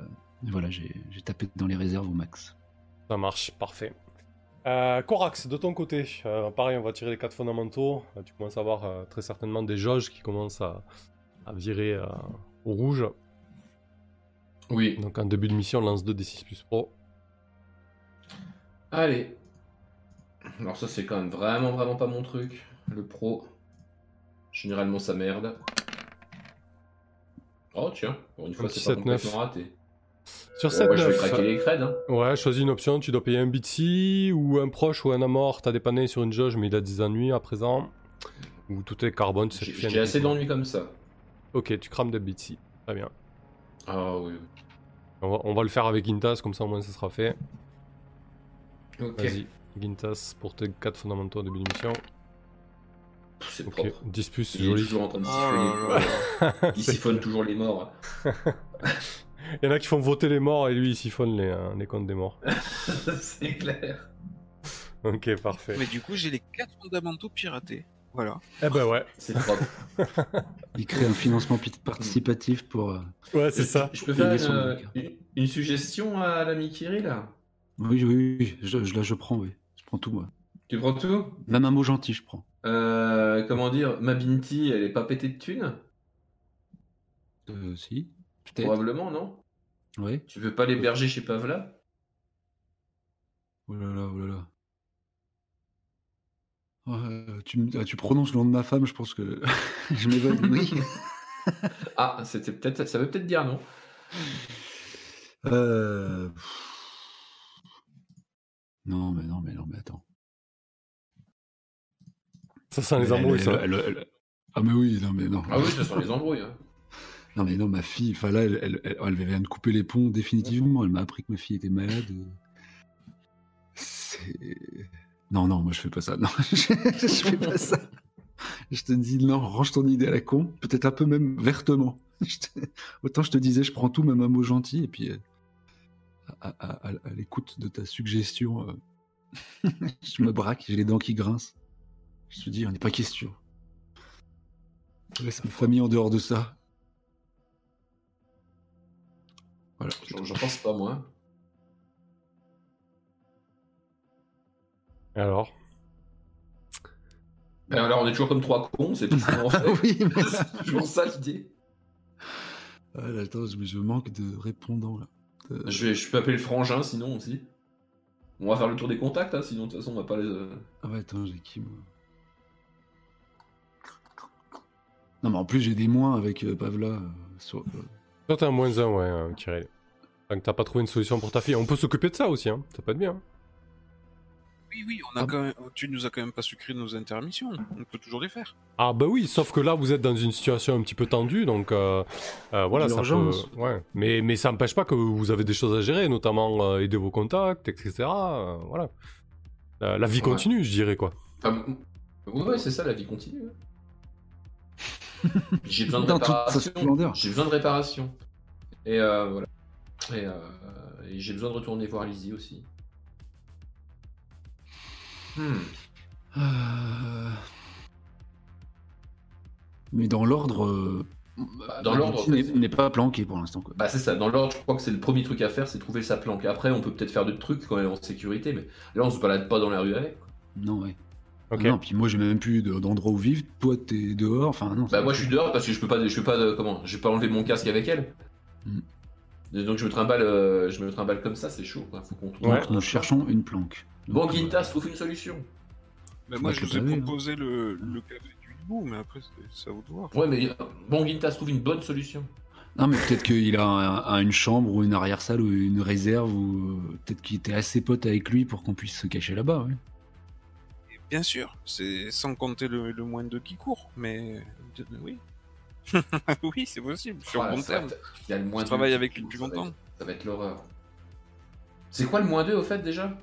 voilà, j'ai tapé dans les réserves au max. Ça marche, parfait. Euh, Corax, de ton côté, euh, pareil, on va tirer les quatre fondamentaux. Euh, tu commences à avoir euh, très certainement des jauges qui commencent à, à virer euh, au rouge. Oui. Donc en début de mission, on lance 2 D6 plus pro. Allez. Alors ça c'est quand même vraiment vraiment pas mon truc. Le pro. Généralement ça merde. Oh tiens, pour une fois c'est pas 7-9. complètement raté. Sur Bon, 7 ouais, je vais craquer les creds. Hein. Ouais, choisis une option, tu dois payer un Bitsy ou un proche ou un amort. T'as dépanné sur une jauge, mais il a des ennuis à présent. Ou tout est carbone, tu J'ai certifies j'ai assez d'ennuis comme ça. Ok, tu crames des Bitsy. Très bien. Ah oui. On va, on va le faire avec Gintas, comme ça au moins ça sera fait. Ok. Vas-y, Gintas pour tes 4 fondamentaux au début de mission. C'est Ok, propre. 10 plus, c'est Il est joli. toujours en train de Oh siphonner. là là. Il siphonne toujours les morts. Il y en a qui font voter les morts et lui il siphonne les, euh, les comptes des morts. c'est clair. ok, parfait. Mais du coup, j'ai les quatre fondamentaux piratés. Voilà. Eh ben ouais, C'est propre. Il crée un financement participatif pour. euh, ouais, c'est ça. Je peux faire son une, suggestion à l'ami Kiri là? Oui, oui, oui, je, je- là je prends, oui. Je prends tout, moi. Tu prends tout? Même un mot gentil, je prends. Euh, comment dire, ma Binti, elle est pas pétée de thunes? Euh, si. Probablement, non Ouais. Tu veux pas l'héberger chez Pavla Oh là là, oh là là. Oh, euh, tu, ah, prononces le nom de ma femme, je pense que je m'évanouis. Ah, c'était peut-être, ça veut peut-être dire non. Euh... Non, mais non, mais non, mais attends. Ça sent les embrouilles, elle- ça. elle- elle- Ah mais oui, non mais non. Ah oui, ce sont les embrouilles. hein. Non mais non, ma fille, enfin là, elle, elle, elle, elle vient de couper les ponts définitivement. Elle m'a appris que ma fille était malade. C'est... Non, non, moi je fais pas ça. Non, je, fais pas ça. Je te dis non, range ton idée à la con, peut-être un peu même vertement. Autant je te disais, je prends tout, même un mot gentil, et puis euh, à l'écoute de ta suggestion, euh, je me braque, j'ai les dents qui grincent. Je te dis, on n'est pas question. Laisse ma famille en dehors de ça. Voilà. J'en pense pas, moi. Alors? Ben alors, on est toujours comme trois cons, c'est tout ce qu'on en fait. oui, mais... C'est toujours ça l'idée. Ah, là, attends, je, je manque de répondants là. Euh, Je, vais, je peux appeler le frangin sinon aussi. On va faire le tour des contacts, hein, sinon de toute façon on va pas les. euh, Ah ouais, attends, j'ai qui moi? Non, mais en plus, j'ai des moins avec euh, Pavla. euh, sur, euh, Toi, t'es un moins un, ouais, hein, Kirill. Tant que t'as pas trouvé une solution pour ta fille. On peut s'occuper de ça aussi, hein. Ça peut être bien. Oui, oui, on a Ah. quand même... tu nous as quand même pas sucré nos intermissions. On peut toujours les faire. Ah bah oui, sauf que là vous êtes dans une situation un petit peu tendue, donc euh, euh, voilà, ça peut... Ouais. Mais, mais ça n'empêche pas que vous avez des choses à gérer, notamment euh, aider vos contacts, etc. euh, voilà. Euh, la vie Ouais. continue, je dirais quoi. Ah, ouais, c'est ça, la vie continue. hein. J'ai besoin de réparation. J'ai besoin de réparation. Et euh, voilà. Et, euh, et j'ai besoin de retourner voir Lizzie aussi. Hmm. euh, Mais dans l'ordre. euh, dans la l'ordre, n'est- fait. n'est pas planqué pour l'instant. quoi. Bah c'est ça, dans l'ordre, je crois que c'est le premier truc à faire, c'est trouver sa planque. Après, on peut peut-être faire d'autres trucs quand même en sécurité, mais là, on se balade pas dans la rue avec. quoi. Non, ouais. Ok. Ah Non, puis moi, j'ai même plus de- d'endroit où vivre. Toi, t'es dehors. Enfin, non. Bah moi, je suis dehors parce que je peux pas, je peux pas, comment, je vais pas enlever mon casque avec elle. Hmm. Et Donc je me trimballe, euh, je me trimballe comme ça, c'est chaud. Quoi. Faut qu'on trouve. Ouais. Donc, nous cherchons une planque. Bon, Donc, Guintas, trouve une solution. Moi, je vous ai hein. proposé le, le café du hibou, mais après, à vous de voir. Ouais, mais euh, bon, Guintas, trouve une bonne solution. Non, mais peut-être qu'il a un- un- une chambre ou une arrière-salle ou une réserve ou euh, peut-être qu'il était assez pote avec lui pour qu'on puisse se cacher là-bas. Ouais. Et bien sûr, c'est sans compter le, le moins de qui court, mais oui. oui, c'est possible, sur Voilà, bon terme. être- Il y a le moins Je deux travaille avec lui depuis ça va longtemps. être- Ça va être l'horreur. C'est quoi le moins 2 au fait déjà?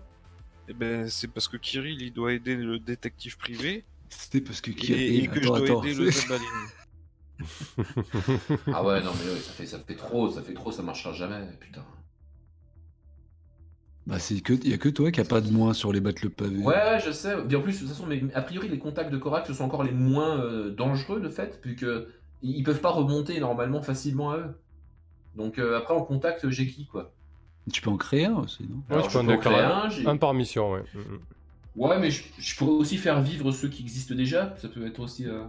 Eh ben, c'est parce que Kirill, il doit aider le détective privé C'était parce que et, et que je dois attends, aider le Zabaline. Ah ouais, non, mais ouais, ça fait, ça fait trop, ça fait trop, ça marchera jamais, putain. Bah, c'est que il y a que toi qui a pas de moins sur les battre le pavé. Ouais, ouais, je sais. Et en plus, de toute façon, mais, a priori, les contacts de Korak, ce sont encore les moins euh, dangereux, de fait, puisque ils peuvent pas remonter normalement facilement à eux. Donc euh, après, en contact, j'ai qui, quoi? Tu peux en créer un aussi, non? Ouais, Alors, tu peux en je peux en créer déclarer un, Un par mission, ouais. Ouais, mais je, je pourrais aussi faire vivre ceux qui existent déjà. Ça peut être aussi. euh,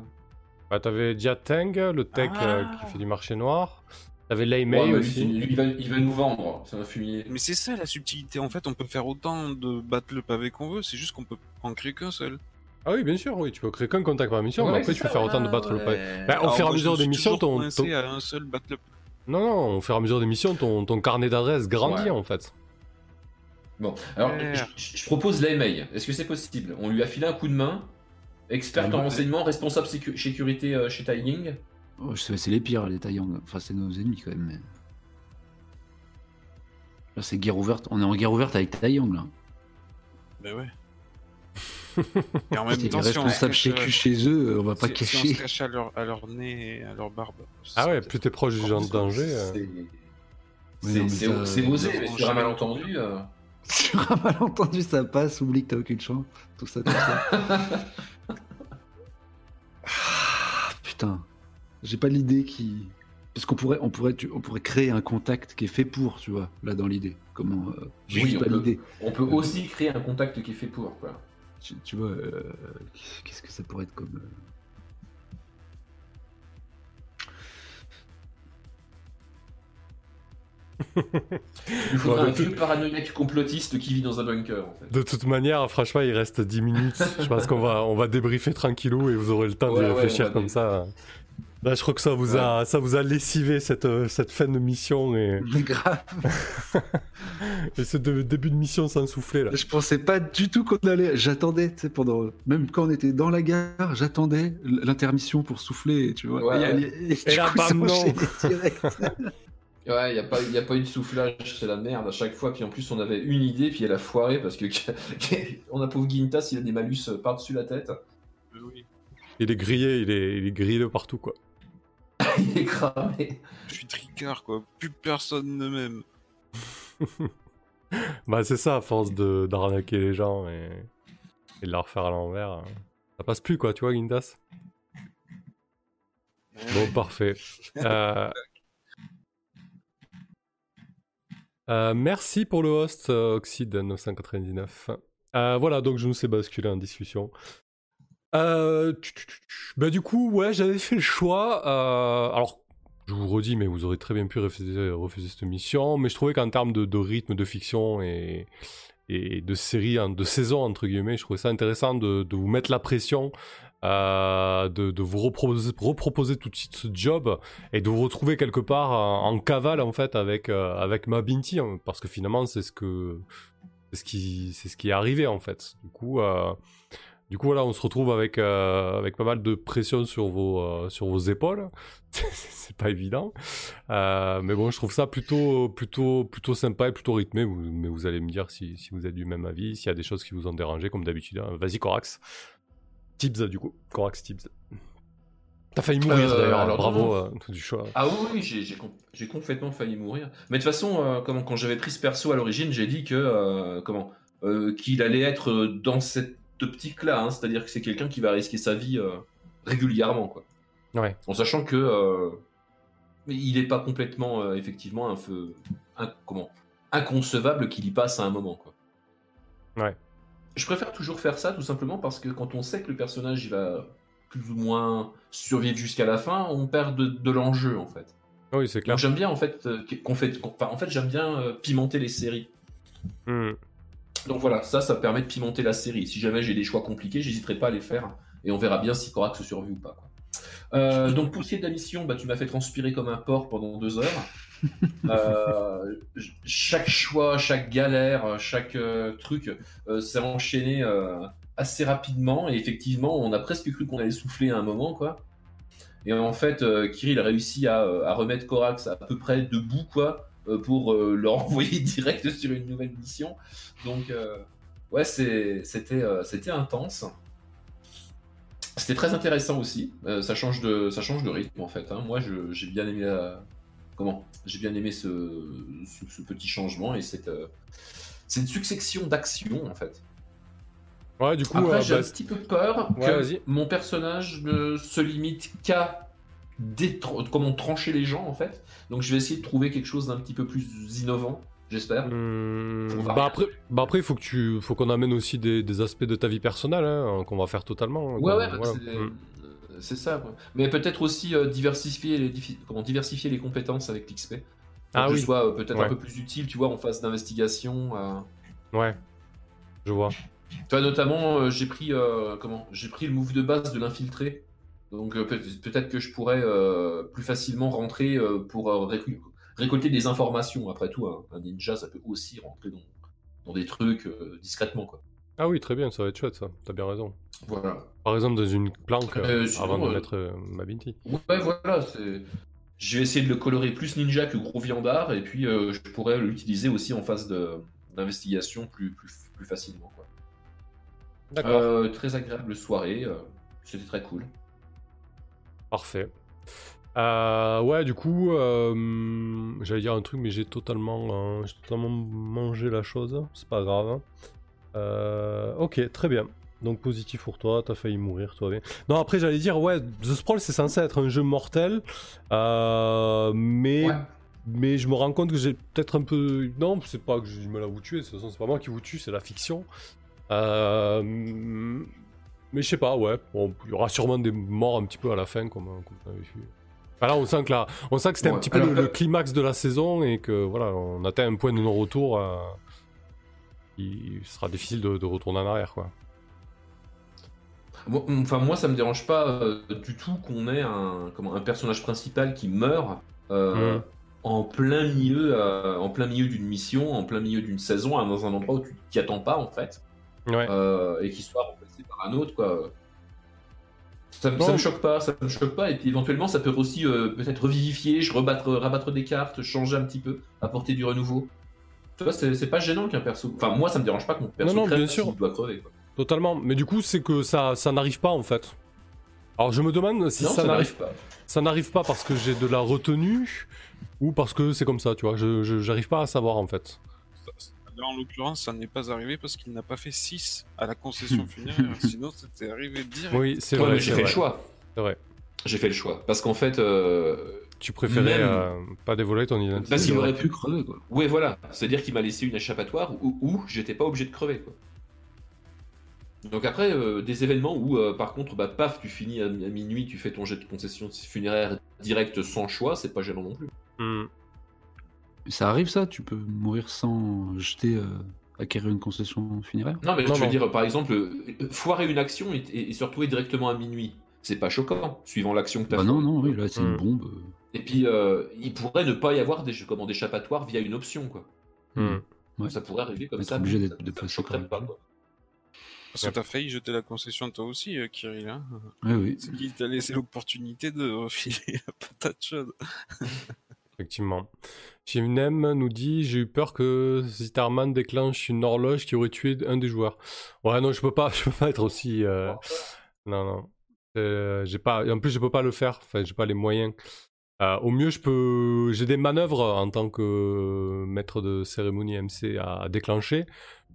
Bah, t'avais Diateng, le tech euh, Ah. qui fait du marché noir. T'avais Lei ouais, aussi. lui, il, va, il va nous vendre. C'est un fumier. Mais c'est ça la subtilité, en fait, on peut faire autant de battre le pavé qu'on veut, c'est juste qu'on peut en créer qu'un seul. Ah oui, bien sûr, oui. Tu peux créer qu'un contact par mission, Ouais, mais après tu peux ça, faire ouais, autant de battre le pavé. Bah, au fur et à mesure me des missions, ton, coincé ton- à un seul battre le Non, non, au fur et à mesure des missions, ton, ton carnet d'adresses grandit Ouais. en fait. Bon, alors je, je propose l'email. Est-ce que c'est possible? On lui a filé un coup de main. Experte en Ouais. renseignement, responsable sécu- sécurité euh, chez Taiying. Oh, je sais, c'est les pires, les Taiyang. Enfin, c'est nos ennemis quand même. Mais... Là, c'est guerre ouverte. On est en guerre ouverte avec Taiyang là. Ben ouais. Et en même C'est les temps, si on se responsables cache, chez, euh, chez eux, on va pas si- si on cacher. se cache à leur, à leur nez et à leur barbe. Ah ouais, plus t'es proche du genre de danger. euh. C'est c'est- osé, mais range sur un malentendu. euh, Sur un malentendu, ça passe, oublie que t'as aucune chance. Tout ça, tout ça. Ah, putain, j'ai pas l'idée qui. Parce qu'on pourrait, on pourrait, tu- on pourrait créer un contact qui est fait pour, tu vois, là dans l'idée. Comment euh, Oui, on pas peut. l'idée. On peut aussi créer un contact qui est fait pour. Quoi. Tu, tu vois, euh, qu'est-ce que ça pourrait être comme. euh, Il faudrait Ouais, un de vieux paranoïaque complotiste qui vit dans un bunker. En fait. De toute manière, franchement, il reste 10 minutes. Je pense qu'on va, on va débriefer tranquillou et vous aurez le temps Ouais, d'y réfléchir comme dé- ça. Là, je crois que ça vous a, ça vous a lessivé cette, euh, cette fin de mission et, Grave. et ce de- début de mission sans souffler là. Je pensais pas du tout qu'on allait. J'attendais, tu sais, pendant. Même quand on était dans la gare, j'attendais l'intermission pour souffler, tu vois. Ouais. Et, et Et du là, coup, bam, non. Ouais, il n'y a, pas- y a pas eu de soufflage, c'est la merde à chaque fois. Puis en plus, on avait une idée, puis elle a foiré parce que on a pauvre Guintas, il a des malus par-dessus la tête. Euh, oui. Il est grillé, il est, il est grillé partout quoi. Il est cramé. Je suis tricard, quoi. Plus personne ne m'aime. Bah, c'est ça, à force de- d'arnaquer les gens et, et de leur faire à l'envers. hein. Ça passe plus quoi, tu vois, Gindas Bon, parfait. Euh, euh, merci pour le host, euh, Oxide999. Euh, voilà, donc je nous sais basculer en discussion. Euh, bah, du coup, ouais, j'avais fait le choix. euh, alors, je vous redis, mais vous aurez très bien pu refuser, cette mission. Mais je trouvais qu'en termes de, rythme, de fiction et, de série, hein, de saison, entre guillemets, je trouvais ça intéressant de, vous mettre la pression, euh, de, vous reproposer, tout de suite ce job et de vous retrouver quelque part en, cavale, en fait, avec, avec ma Binti. hein, parce que finalement, c'est ce ce, qui, ce qui est arrivé, en fait. Du coup. Du coup, voilà, on se retrouve avec, euh, avec pas mal de pression sur vos, euh, sur vos épaules. c'est pas évident. Euh, mais bon, je trouve ça plutôt, plutôt, plutôt sympa et plutôt rythmé. Vous- mais vous allez me dire si, si vous êtes du même avis, s'il y a des choses qui vous ont dérangé, comme d'habitude. hein. Vas-y, Corax. Tibbs, du coup. Corax Tibbs. T'as failli mourir Euh, d'ailleurs. alors, Bravo du choix. Ah oui, j'ai- j'ai com- j'ai complètement failli mourir. Mais de toute façon, comment, quand j'avais pris ce perso à l'origine, j'ai dit que comment qu'il allait être dans cette optique-là, hein, c'est-à-dire que c'est quelqu'un qui va risquer sa vie euh, régulièrement, quoi. Ouais. En sachant que euh, il n'est pas complètement euh, effectivement un feu, un- comment inconcevable qu'il y passe à un moment, quoi. Ouais. Je préfère toujours faire ça tout simplement parce que quand on sait que le personnage il va plus ou moins survivre jusqu'à la fin, on perd de, de l'enjeu en fait. Oui, c'est clair. J'aime bien en fait qu'on fait, enfin, en fait j'aime bien pimenter les séries. Hmm. Donc voilà, ça, ça permet de pimenter la série. Si jamais j'ai des choix compliqués, j'hésiterai pas à les faire et on verra bien si Corax survit ou pas. quoi. Euh, donc pour ce qui est de la mission, bah, tu m'as fait transpirer comme un porc pendant deux heures. Euh, chaque choix, chaque galère, chaque euh, truc euh, s'est enchaîné assez rapidement et effectivement, on a presque cru qu'on allait souffler à un moment, quoi. Et en fait, Kirill a réussi à, à remettre Corax à peu près debout, quoi, pour euh, le renvoyer direct sur une nouvelle mission. Donc, euh, ouais, c'était euh, c'était intense. C'était très intéressant aussi. Euh, ça, change de, ça change de rythme, en fait. hein. Moi, j'ai bien aimé la- Comment? J'ai bien aimé ce, ce, ce petit changement et cette, euh, cette succession d'actions, en fait. Ouais, du coup, Après, euh, j'ai bah, un petit peu peur Ouais, que mon personnage ne se limite qu'à comment trancher les gens, en fait. Donc, je vais essayer de trouver quelque chose d'un petit peu plus innovant, j'espère. Hmm, bah après, bah après, il faut que tu, faut qu'on amène aussi des, des aspects de ta vie personnelle, hein, qu'on va faire totalement. hein, Ouais, ouais, voilà. c'est- ça. quoi. Mais peut-être aussi euh, diversifier, les, comment, diversifier les compétences avec l'XP. Ah que oui. soit euh, peut-être Ouais. un peu plus utile, tu vois, en phase d'investigation. euh. Ouais, je vois. Tu vois, notamment, euh, j'ai pris, euh, comment, j'ai pris le move de base de l'infiltré. Donc euh, peut- peut-être que je pourrais euh, plus facilement rentrer euh, pour euh, récu- récolter des informations. Après tout, un, un ninja, ça peut aussi rentrer dans, dans des trucs euh, discrètement, quoi. Ah oui, très bien, ça va être chouette ça. T'as bien raison. Voilà. Par exemple, dans une planque Euh, euh, sinon, avant de euh, mettre euh, ma Binti. Ouais, voilà. c'est- Je vais essayer de le colorer plus ninja que gros viandard, et puis euh, je pourrais l'utiliser aussi en phase de- d'investigation plus, plus, plus facilement. Quoi. D'accord. Euh, très agréable soirée, c'était très cool. Parfait. Euh, ouais, du coup, euh, j'allais dire un truc, mais j'ai totalement, euh, totalement mangé la chose. C'est pas grave. hein. Euh, ok, très bien. Donc positif pour toi, t'as failli mourir, toi bien. Non, après j'allais dire, ouais, The Sprawl c'est censé être un jeu mortel, mais Ouais. mais je me rends compte que j'ai peut-être un peu. Non, c'est pas que j'ai du mal à vous tuer, de toute façon, c'est pas moi qui vous tue, c'est la fiction. Mais je sais pas, ouais. Bon, il y aura sûrement des morts un petit peu à la fin, comme, comme on avait vu. Enfin, là, on sent que, là, on sent que c'était un petit peu le, le climax de la saison et que voilà, on atteint un point de non-retour. euh, Il sera difficile de, de retourner en arrière, quoi. Enfin, moi, ça me dérange pas euh, du tout qu'on ait un, comment, un personnage principal qui meurt euh, en plein milieu, euh, en plein milieu d'une mission, en plein milieu d'une saison, dans un endroit où tu t'y attends pas en fait, Ouais. euh, et qui soit remplacé par un autre, quoi. Ça, me- Non. ça me choque pas, ça me choque pas, et puis éventuellement, ça peut aussi euh, peut-être revivifier, je rebattre, rabattre des cartes, changer un petit peu, apporter du renouveau. Tu vois, c'est pas gênant qu'un perso. Enfin, moi, ça me dérange pas que mon perso non, crève bien sûr. doit crever. Quoi. Totalement. Mais du coup, c'est que ça, ça n'arrive pas en fait. Alors je me demande si non, ça, ça n'arrive pas. ça n'arrive pas parce que j'ai de la retenue ou parce que c'est comme ça, tu vois. Je je- j'arrive pas à savoir en fait. Là, en l'occurrence, ça n'est pas arrivé parce qu'il n'a pas fait 6 à la concession funéraire. Sinon, c'était arrivé direct. Oui, c'est vrai. mais j'ai fait le choix. C'est vrai. J'ai fait le choix. Parce qu'en fait, euh, Tu préférais Même- euh, pas dévoiler ton identité. Parce Il qu'il aurait pu crever, quoi. ouais, voilà. C'est-à-dire qu'il m'a laissé une échappatoire où, où j'étais pas obligé de crever. Quoi. Donc après, euh, des événements où, euh, par contre, bah, paf, tu finis à, à minuit, tu fais ton jet de concession funéraire direct sans choix, c'est pas gênant non plus. Hmm. Ça arrive, ça Tu peux mourir sans jeter, euh, acquérir une concession funéraire? Non, mais Non, je veux non. dire, par exemple, euh, foirer une action et, et, et se retrouver directement à minuit, c'est pas choquant, suivant l'action que tu as Bah non, non, oui, là, c'est une Hmm. bombe. Et puis, euh, il pourrait ne pas y avoir des, comment, d'échappatoire via une option, quoi. Ouais. Ça pourrait arriver comme ça. obligé d'être- de ça pas, quoi. Parce que t'as failli jeter la concession toi aussi, euh, Kirill. Hein Ouais, oui. c'est qui t'a laissé l'opportunité de refiler la patate chaude? Effectivement. Shivnem nous dit J'ai eu peur que Zitterman déclenche une horloge qui aurait tué un des joueurs. Ouais, non, je peux pas, je peux pas être aussi. euh, Non, non. Euh, j'ai pas... En plus, je peux pas le faire. Enfin, j'ai pas les moyens. Euh, au mieux, je peux. J'ai des manœuvres en tant que maître de cérémonie MC à déclencher.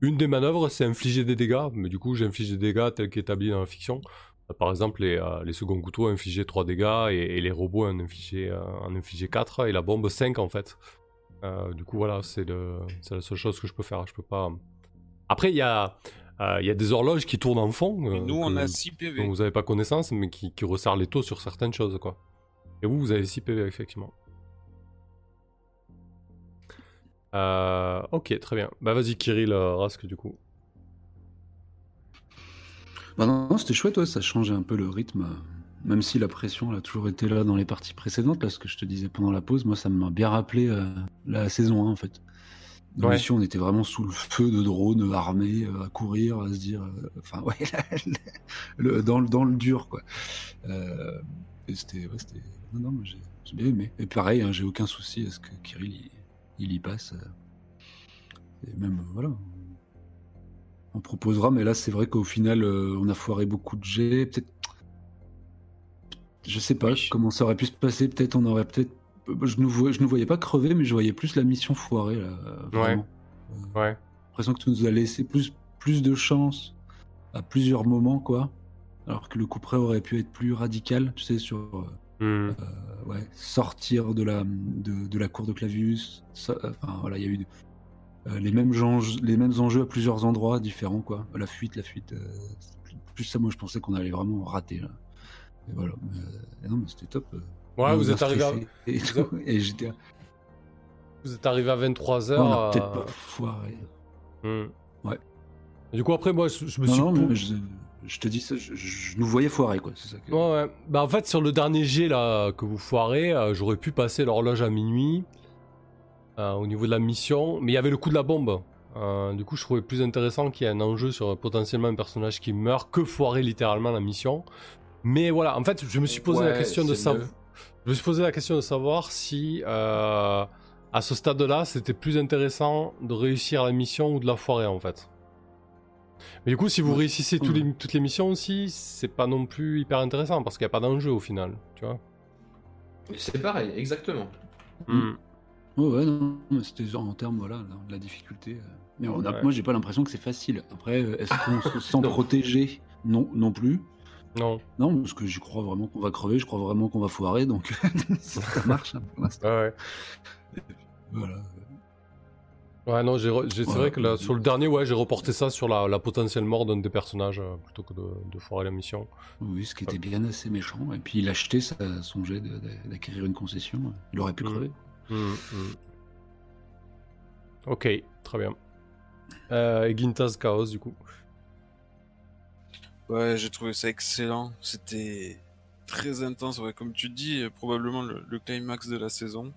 Une des manœuvres, c'est infliger des dégâts. Mais du coup, j'inflige des dégâts tels qu'établis dans la fiction. Par exemple, les, euh, les seconds couteaux infligeaient 3 dégâts et, et les robots en infligeaient, euh, en infligeaient 4 et la bombe 5 en fait. Euh, du coup, voilà, c'est la seule chose que je peux faire. Je peux pas. Après, il y a, euh, il y a des horloges qui tournent en fond. Nous, on a 6 PV. dont vous n'avez pas connaissance, mais qui, qui resserrent les taux sur certaines choses, quoi. Et vous, vous avez 6 PV, effectivement. Ok, très bien. Bah vas-y, Kirill Rask, du coup. Bah non, non, c'était chouette, ouais, ça changeait un peu le rythme. euh, Même si la pression elle a toujours été là dans les parties précédentes, là, ce que je te disais pendant la pause, moi ça m'a bien rappelé euh, la saison 1 en fait. Dans Ouais. on était vraiment sous le feu de drones armés, euh, à courir, à se dire. euh, Enfin, ouais, le- dans, le, dans le dur, quoi. Et c'était. Ouais, c'était- non, non, j'ai bien aimé. Et pareil, hein, j'ai aucun souci à ce que Kirill il, il y passe. et même, voilà. On proposera, mais là, c'est vrai qu'au final, euh, on a foiré beaucoup de jets. Peut-être. Je sais pas Oui. comment ça aurait pu se passer. Peut-être on aurait peut-être. Je ne voyais, je nous voyais pas crever, mais je voyais plus la mission foirée, là. Vraiment. Euh, Ouais. l'impression que tu nous as laissé plus, plus de chance à plusieurs moments, quoi. Alors que le coup près aurait pu être plus radical, tu sais, sur euh, Hmm. euh, ouais, sortir de la, de, de la cour de Clavius. Ça- enfin, voilà, il y a eu les, mêmes enjeux, les mêmes enjeux à plusieurs endroits différents, quoi. La fuite, la fuite. euh, plus, plus ça, moi, je pensais qu'on allait vraiment rater, là. Et voilà. Mais, euh, non, mais c'était top. euh. Ouais, vous êtes arrivé à, Et, vous tout. Et j'étais. vous êtes arrivé à 23h. Ouais, on a peut-être pas foiré. Ouais. Du coup, après, moi, je, je me Non, suis. non, mais je, je te dis ça, je, je nous voyais foirer, quoi. C'est ça que... Ouais, ouais. Bah, en fait, sur le dernier jet là, que vous foirez, euh, j'aurais pu passer l'horloge à minuit euh, au niveau de la mission, mais il y avait le coup de la bombe. Euh, du coup, je trouvais plus intéressant qu'il y ait un enjeu sur potentiellement un personnage qui meurt que foirer littéralement la mission. Mais voilà, en fait, je me suis posé la question de savoir. Je me suis posé la question de savoir si, euh, à ce stade-là, c'était plus intéressant de réussir la mission ou de la foirer en fait. Mais du coup, si vous Ouais. réussissez tous les- toutes les missions aussi, c'est pas non plus hyper intéressant parce qu'il n'y a pas d'enjeu au final, tu vois. C'est pareil, exactement. Hmm. Ouais, ouais, non, c'était en termes, voilà, de la difficulté. euh. Mais on a- Ouais. moi, j'ai pas l'impression que c'est facile. Après, euh, est-ce qu'on se sent protégé? Non, non plus. Non. Non, parce que j'y crois vraiment qu'on va crever, je crois vraiment qu'on va foirer, donc ça marche hein, pour l'instant. Ouais, ouais. Voilà. Ouais, non, j'ai re- c'est Ouais. vrai que là, sur le dernier, ouais, j'ai reporté ça sur la, la potentielle mort d'un des personnages euh, plutôt que de, de foirer la mission. Oui, ce qui était bien assez méchant. Et puis il achetait sa, son jet d'acquérir une concession. Il aurait pu Mm. crever. Hmm, hmm. Ok, très bien. Euh, Gintas Chaos, du coup. Ouais, j'ai trouvé ça excellent. C'était très intense, ouais, comme tu dis, euh, probablement le, climax de la saison.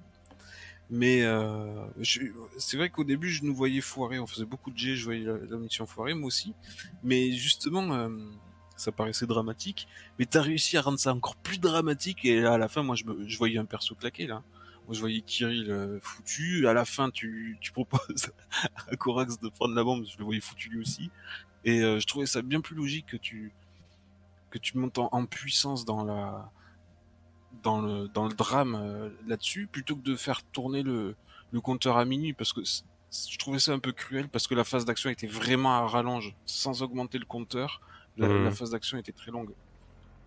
Mais euh, c'est vrai qu'au début, je nous voyais foirer. On faisait beaucoup de jets, je voyais la, la mission foirer, moi aussi. Mais justement, euh, ça paraissait dramatique. Mais t'as réussi à rendre ça encore plus dramatique. Et là, à la fin, moi, je, je voyais un perso claqué, là. Moi, je voyais Kirill euh, foutu. À la fin, tu, tu proposes à Corax de prendre la bombe. Je le voyais foutu lui aussi. Et euh, je trouvais ça bien plus logique que tu que tu montes en, en puissance dans la dans le dans le drame euh, là-dessus plutôt que de faire tourner le le compteur à minuit parce que je trouvais ça un peu cruel parce que la phase d'action était vraiment à rallonge sans augmenter le compteur la, la phase d'action était très longue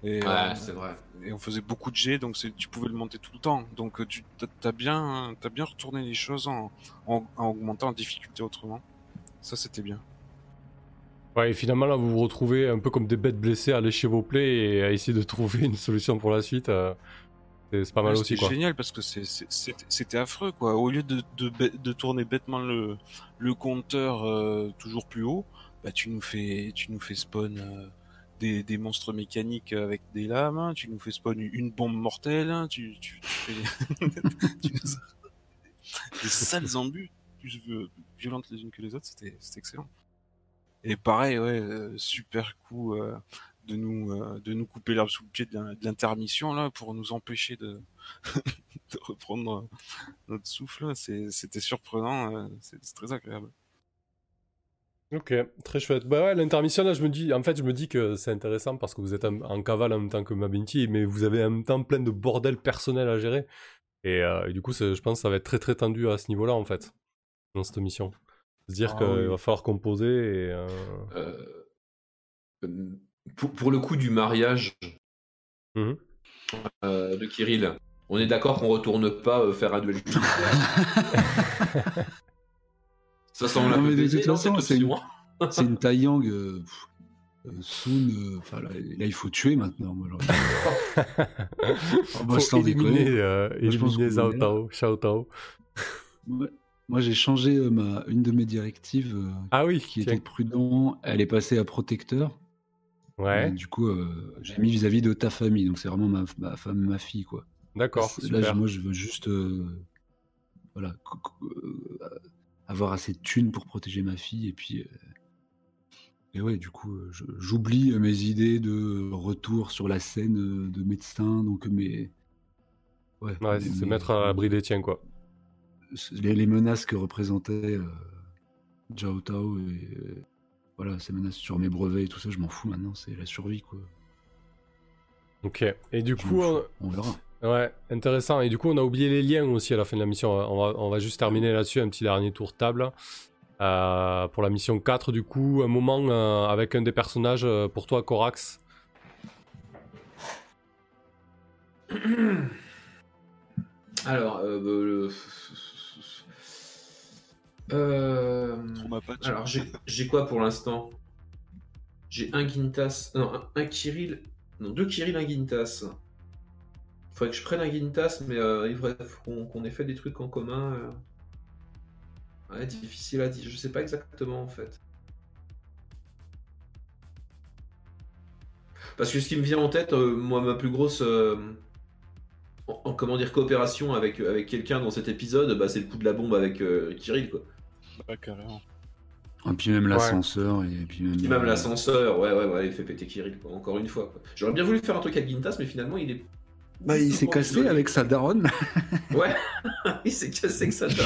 et, Ouais, euh, c'est vrai. et on faisait beaucoup de jets donc c'est- tu pouvais le monter tout le temps donc euh, tu t'as bien t'as bien retourné les choses en, en, en augmentant la difficulté autrement ça c'était bien Ouais, et finalement, là, vous vous retrouvez un peu comme des bêtes blessées à lécher vos plaies et à essayer de trouver une solution pour la suite. euh, c'est c'est pas mal aussi, quoi. génial parce que c'est- c'est- c'était affreux quoi. Au lieu de, de, bê- de tourner bêtement le, le compteur euh, toujours plus haut, bah tu nous fais tu nous fais spawn euh, des, monstres mécaniques avec des lames, hein, tu nous fais spawn une bombe mortelle, hein, tu, fais des sales embus plus violentes les unes que les autres, c'était excellent. Et pareil ouais, euh, super coup euh, de nous euh, de nous couper l'herbe sous le pied de l'in- de l'intermission là pour nous empêcher de de reprendre notre souffle. C'était surprenant, c'est très agréable. Ok, très chouette. Bah ouais, l'intermission, là, je me dis, en fait, je me dis que c'est intéressant parce que vous êtes en, en cavale en même temps que Mabinti, mais vous avez en même temps plein de bordel personnel à gérer. Et, euh, et du coup, je pense que ça va être très très tendu à ce niveau-là, en fait, dans cette mission. Se dire Ah qu'il oui. va falloir composer et. euh, Euh, pour, pour le coup du mariage euh, de Kirill, on est d'accord qu'on retourne pas euh, faire un duel Ça Non, peu mais de toute façon, cette c'est une- une Taiyang. Euh, euh, Soon, euh, enfin là, là, il faut tuer maintenant. Oh, bah, Faut éliminer, euh, Moi, je pense éliminer. Tao, Shao Tao. Ouais. Moi, j'ai changé euh, ma, une de mes directives euh, Ah oui, qui tiens. était prudent. Elle est passée à protecteur. Ouais, Et du coup, euh, j'ai mis vis-à-vis de ta famille. Donc, c'est vraiment ma, ma femme, ma fille, quoi. d'accord, Là, moi, je veux juste, euh, voilà, euh, avoir assez de thunes pour protéger ma fille. Et puis, euh, et ouais, du coup, euh, j'oublie euh, mes idées de retour sur la scène de médecin. Donc, mes, ouais, Ouais, mes- c'est se mettre à l'abri des tiens, quoi. les, les menaces que représentait euh, Zhao Tao et euh, voilà, ces menaces sur mes brevets et tout ça, je m'en fous maintenant. C'est la survie, quoi. Ok, et du Je coup, on verra. Ouais, intéressant. Et du coup, on a oublié les liens aussi à la fin de la mission. On va, on va juste terminer là-dessus, un petit dernier tour de table. Euh, pour la mission 4, du coup, un moment euh, avec un des personnages, euh, pour toi, Corax. Alors, euh, le- Euh, patch. Alors, j'ai j'ai quoi pour l'instant? J'ai un Gintas. Non, un, un Kirill. Non, deux Kirill, un Gintas. Faudrait que je prenne un Gintas, mais euh, il faudrait qu'on ait fait des trucs en commun. euh. Ouais, difficile à dire. Je sais pas exactement en fait. Parce que ce qui me vient en tête, euh, moi, ma plus grosse. euh, en, en- comment dire, coopération avec, avec quelqu'un dans cet épisode, bah, c'est le coup de la bombe avec euh, Kirill, quoi. Ouais, carrément. Et puis même l'ascenseur et puis même, Puis même l'ascenseur, ouais, ouais, ouais, il fait péter Kirill, quoi, encore une fois. J'aurais bien voulu faire un truc avec Gintas, mais finalement, il est. Bah, il s'est cassé avec sa daronne. Ouais, il s'est cassé que ça tard.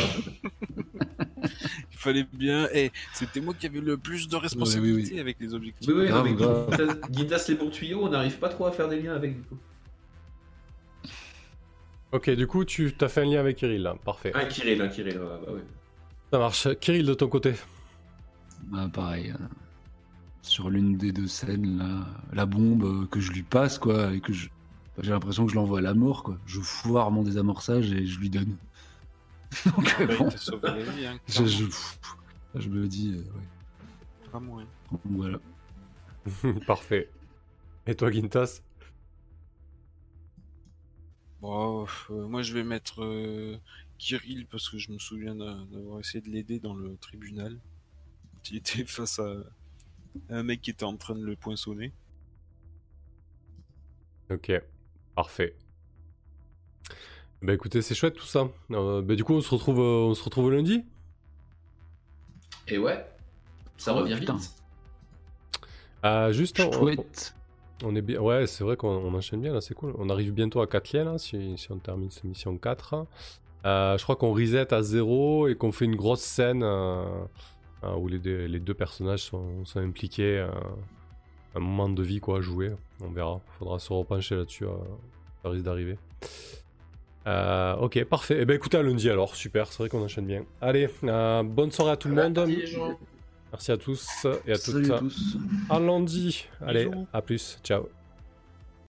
Il fallait bien. Et c'était moi qui avais le plus de responsabilités oui, oui. avec les objectifs. Oui, oui, Grave, avec grave. Gintas, les bons tuyaux, on n'arrive pas trop à faire des liens avec, du coup. Ok, du coup, tu as fait un lien avec Kirill, là. Parfait. Un Kirill, un Kirill, ouais, bah ouais. Ça marche. Kirill, de ton côté. Ah, pareil. euh, sur l'une des deux scènes, là, la bombe euh, que je lui passe, quoi, et que je. J'ai l'impression que je l'envoie à la mort, quoi. Je foire mon désamorçage et je lui donne. Donc, euh, Bah, bon, il t'a sauvé la vie, hein, je, me dis, euh, ouais, voilà. Parfait. Et toi, Gintas Bon, euh, moi je vais mettre euh, Kirill parce que je me souviens d'a- d'avoir essayé de l'aider dans le tribunal. Il était face à un mec qui était en train de le poinçonner. Ok, parfait. Bah écoutez, c'est chouette tout ça. Euh, bah, du coup, on se retrouve, euh, on se retrouve lundi. Et ouais, ça Oh, revient putain. vite. Ah, juste, on, Chouette. on est bien. Ouais, c'est vrai qu'on on enchaîne bien là, c'est cool. On arrive bientôt à 4 liens là, si, si on termine cette mission 4. Euh, je crois qu'on reset à 0 et qu'on fait une grosse scène euh, euh, où les deux, les deux personnages sont, sont impliqués. Un moment de vie quoi à jouer. On verra. Faudra se repencher là-dessus. euh, ça risque d'arriver. Euh, ok, parfait. Eh ben écoutez, à lundi alors. Super, c'est vrai qu'on enchaîne bien. Allez, euh, bonne soirée à tout le monde. Merci, à tous et à toutes. À tous. À lundi. Allez, à plus. Ciao.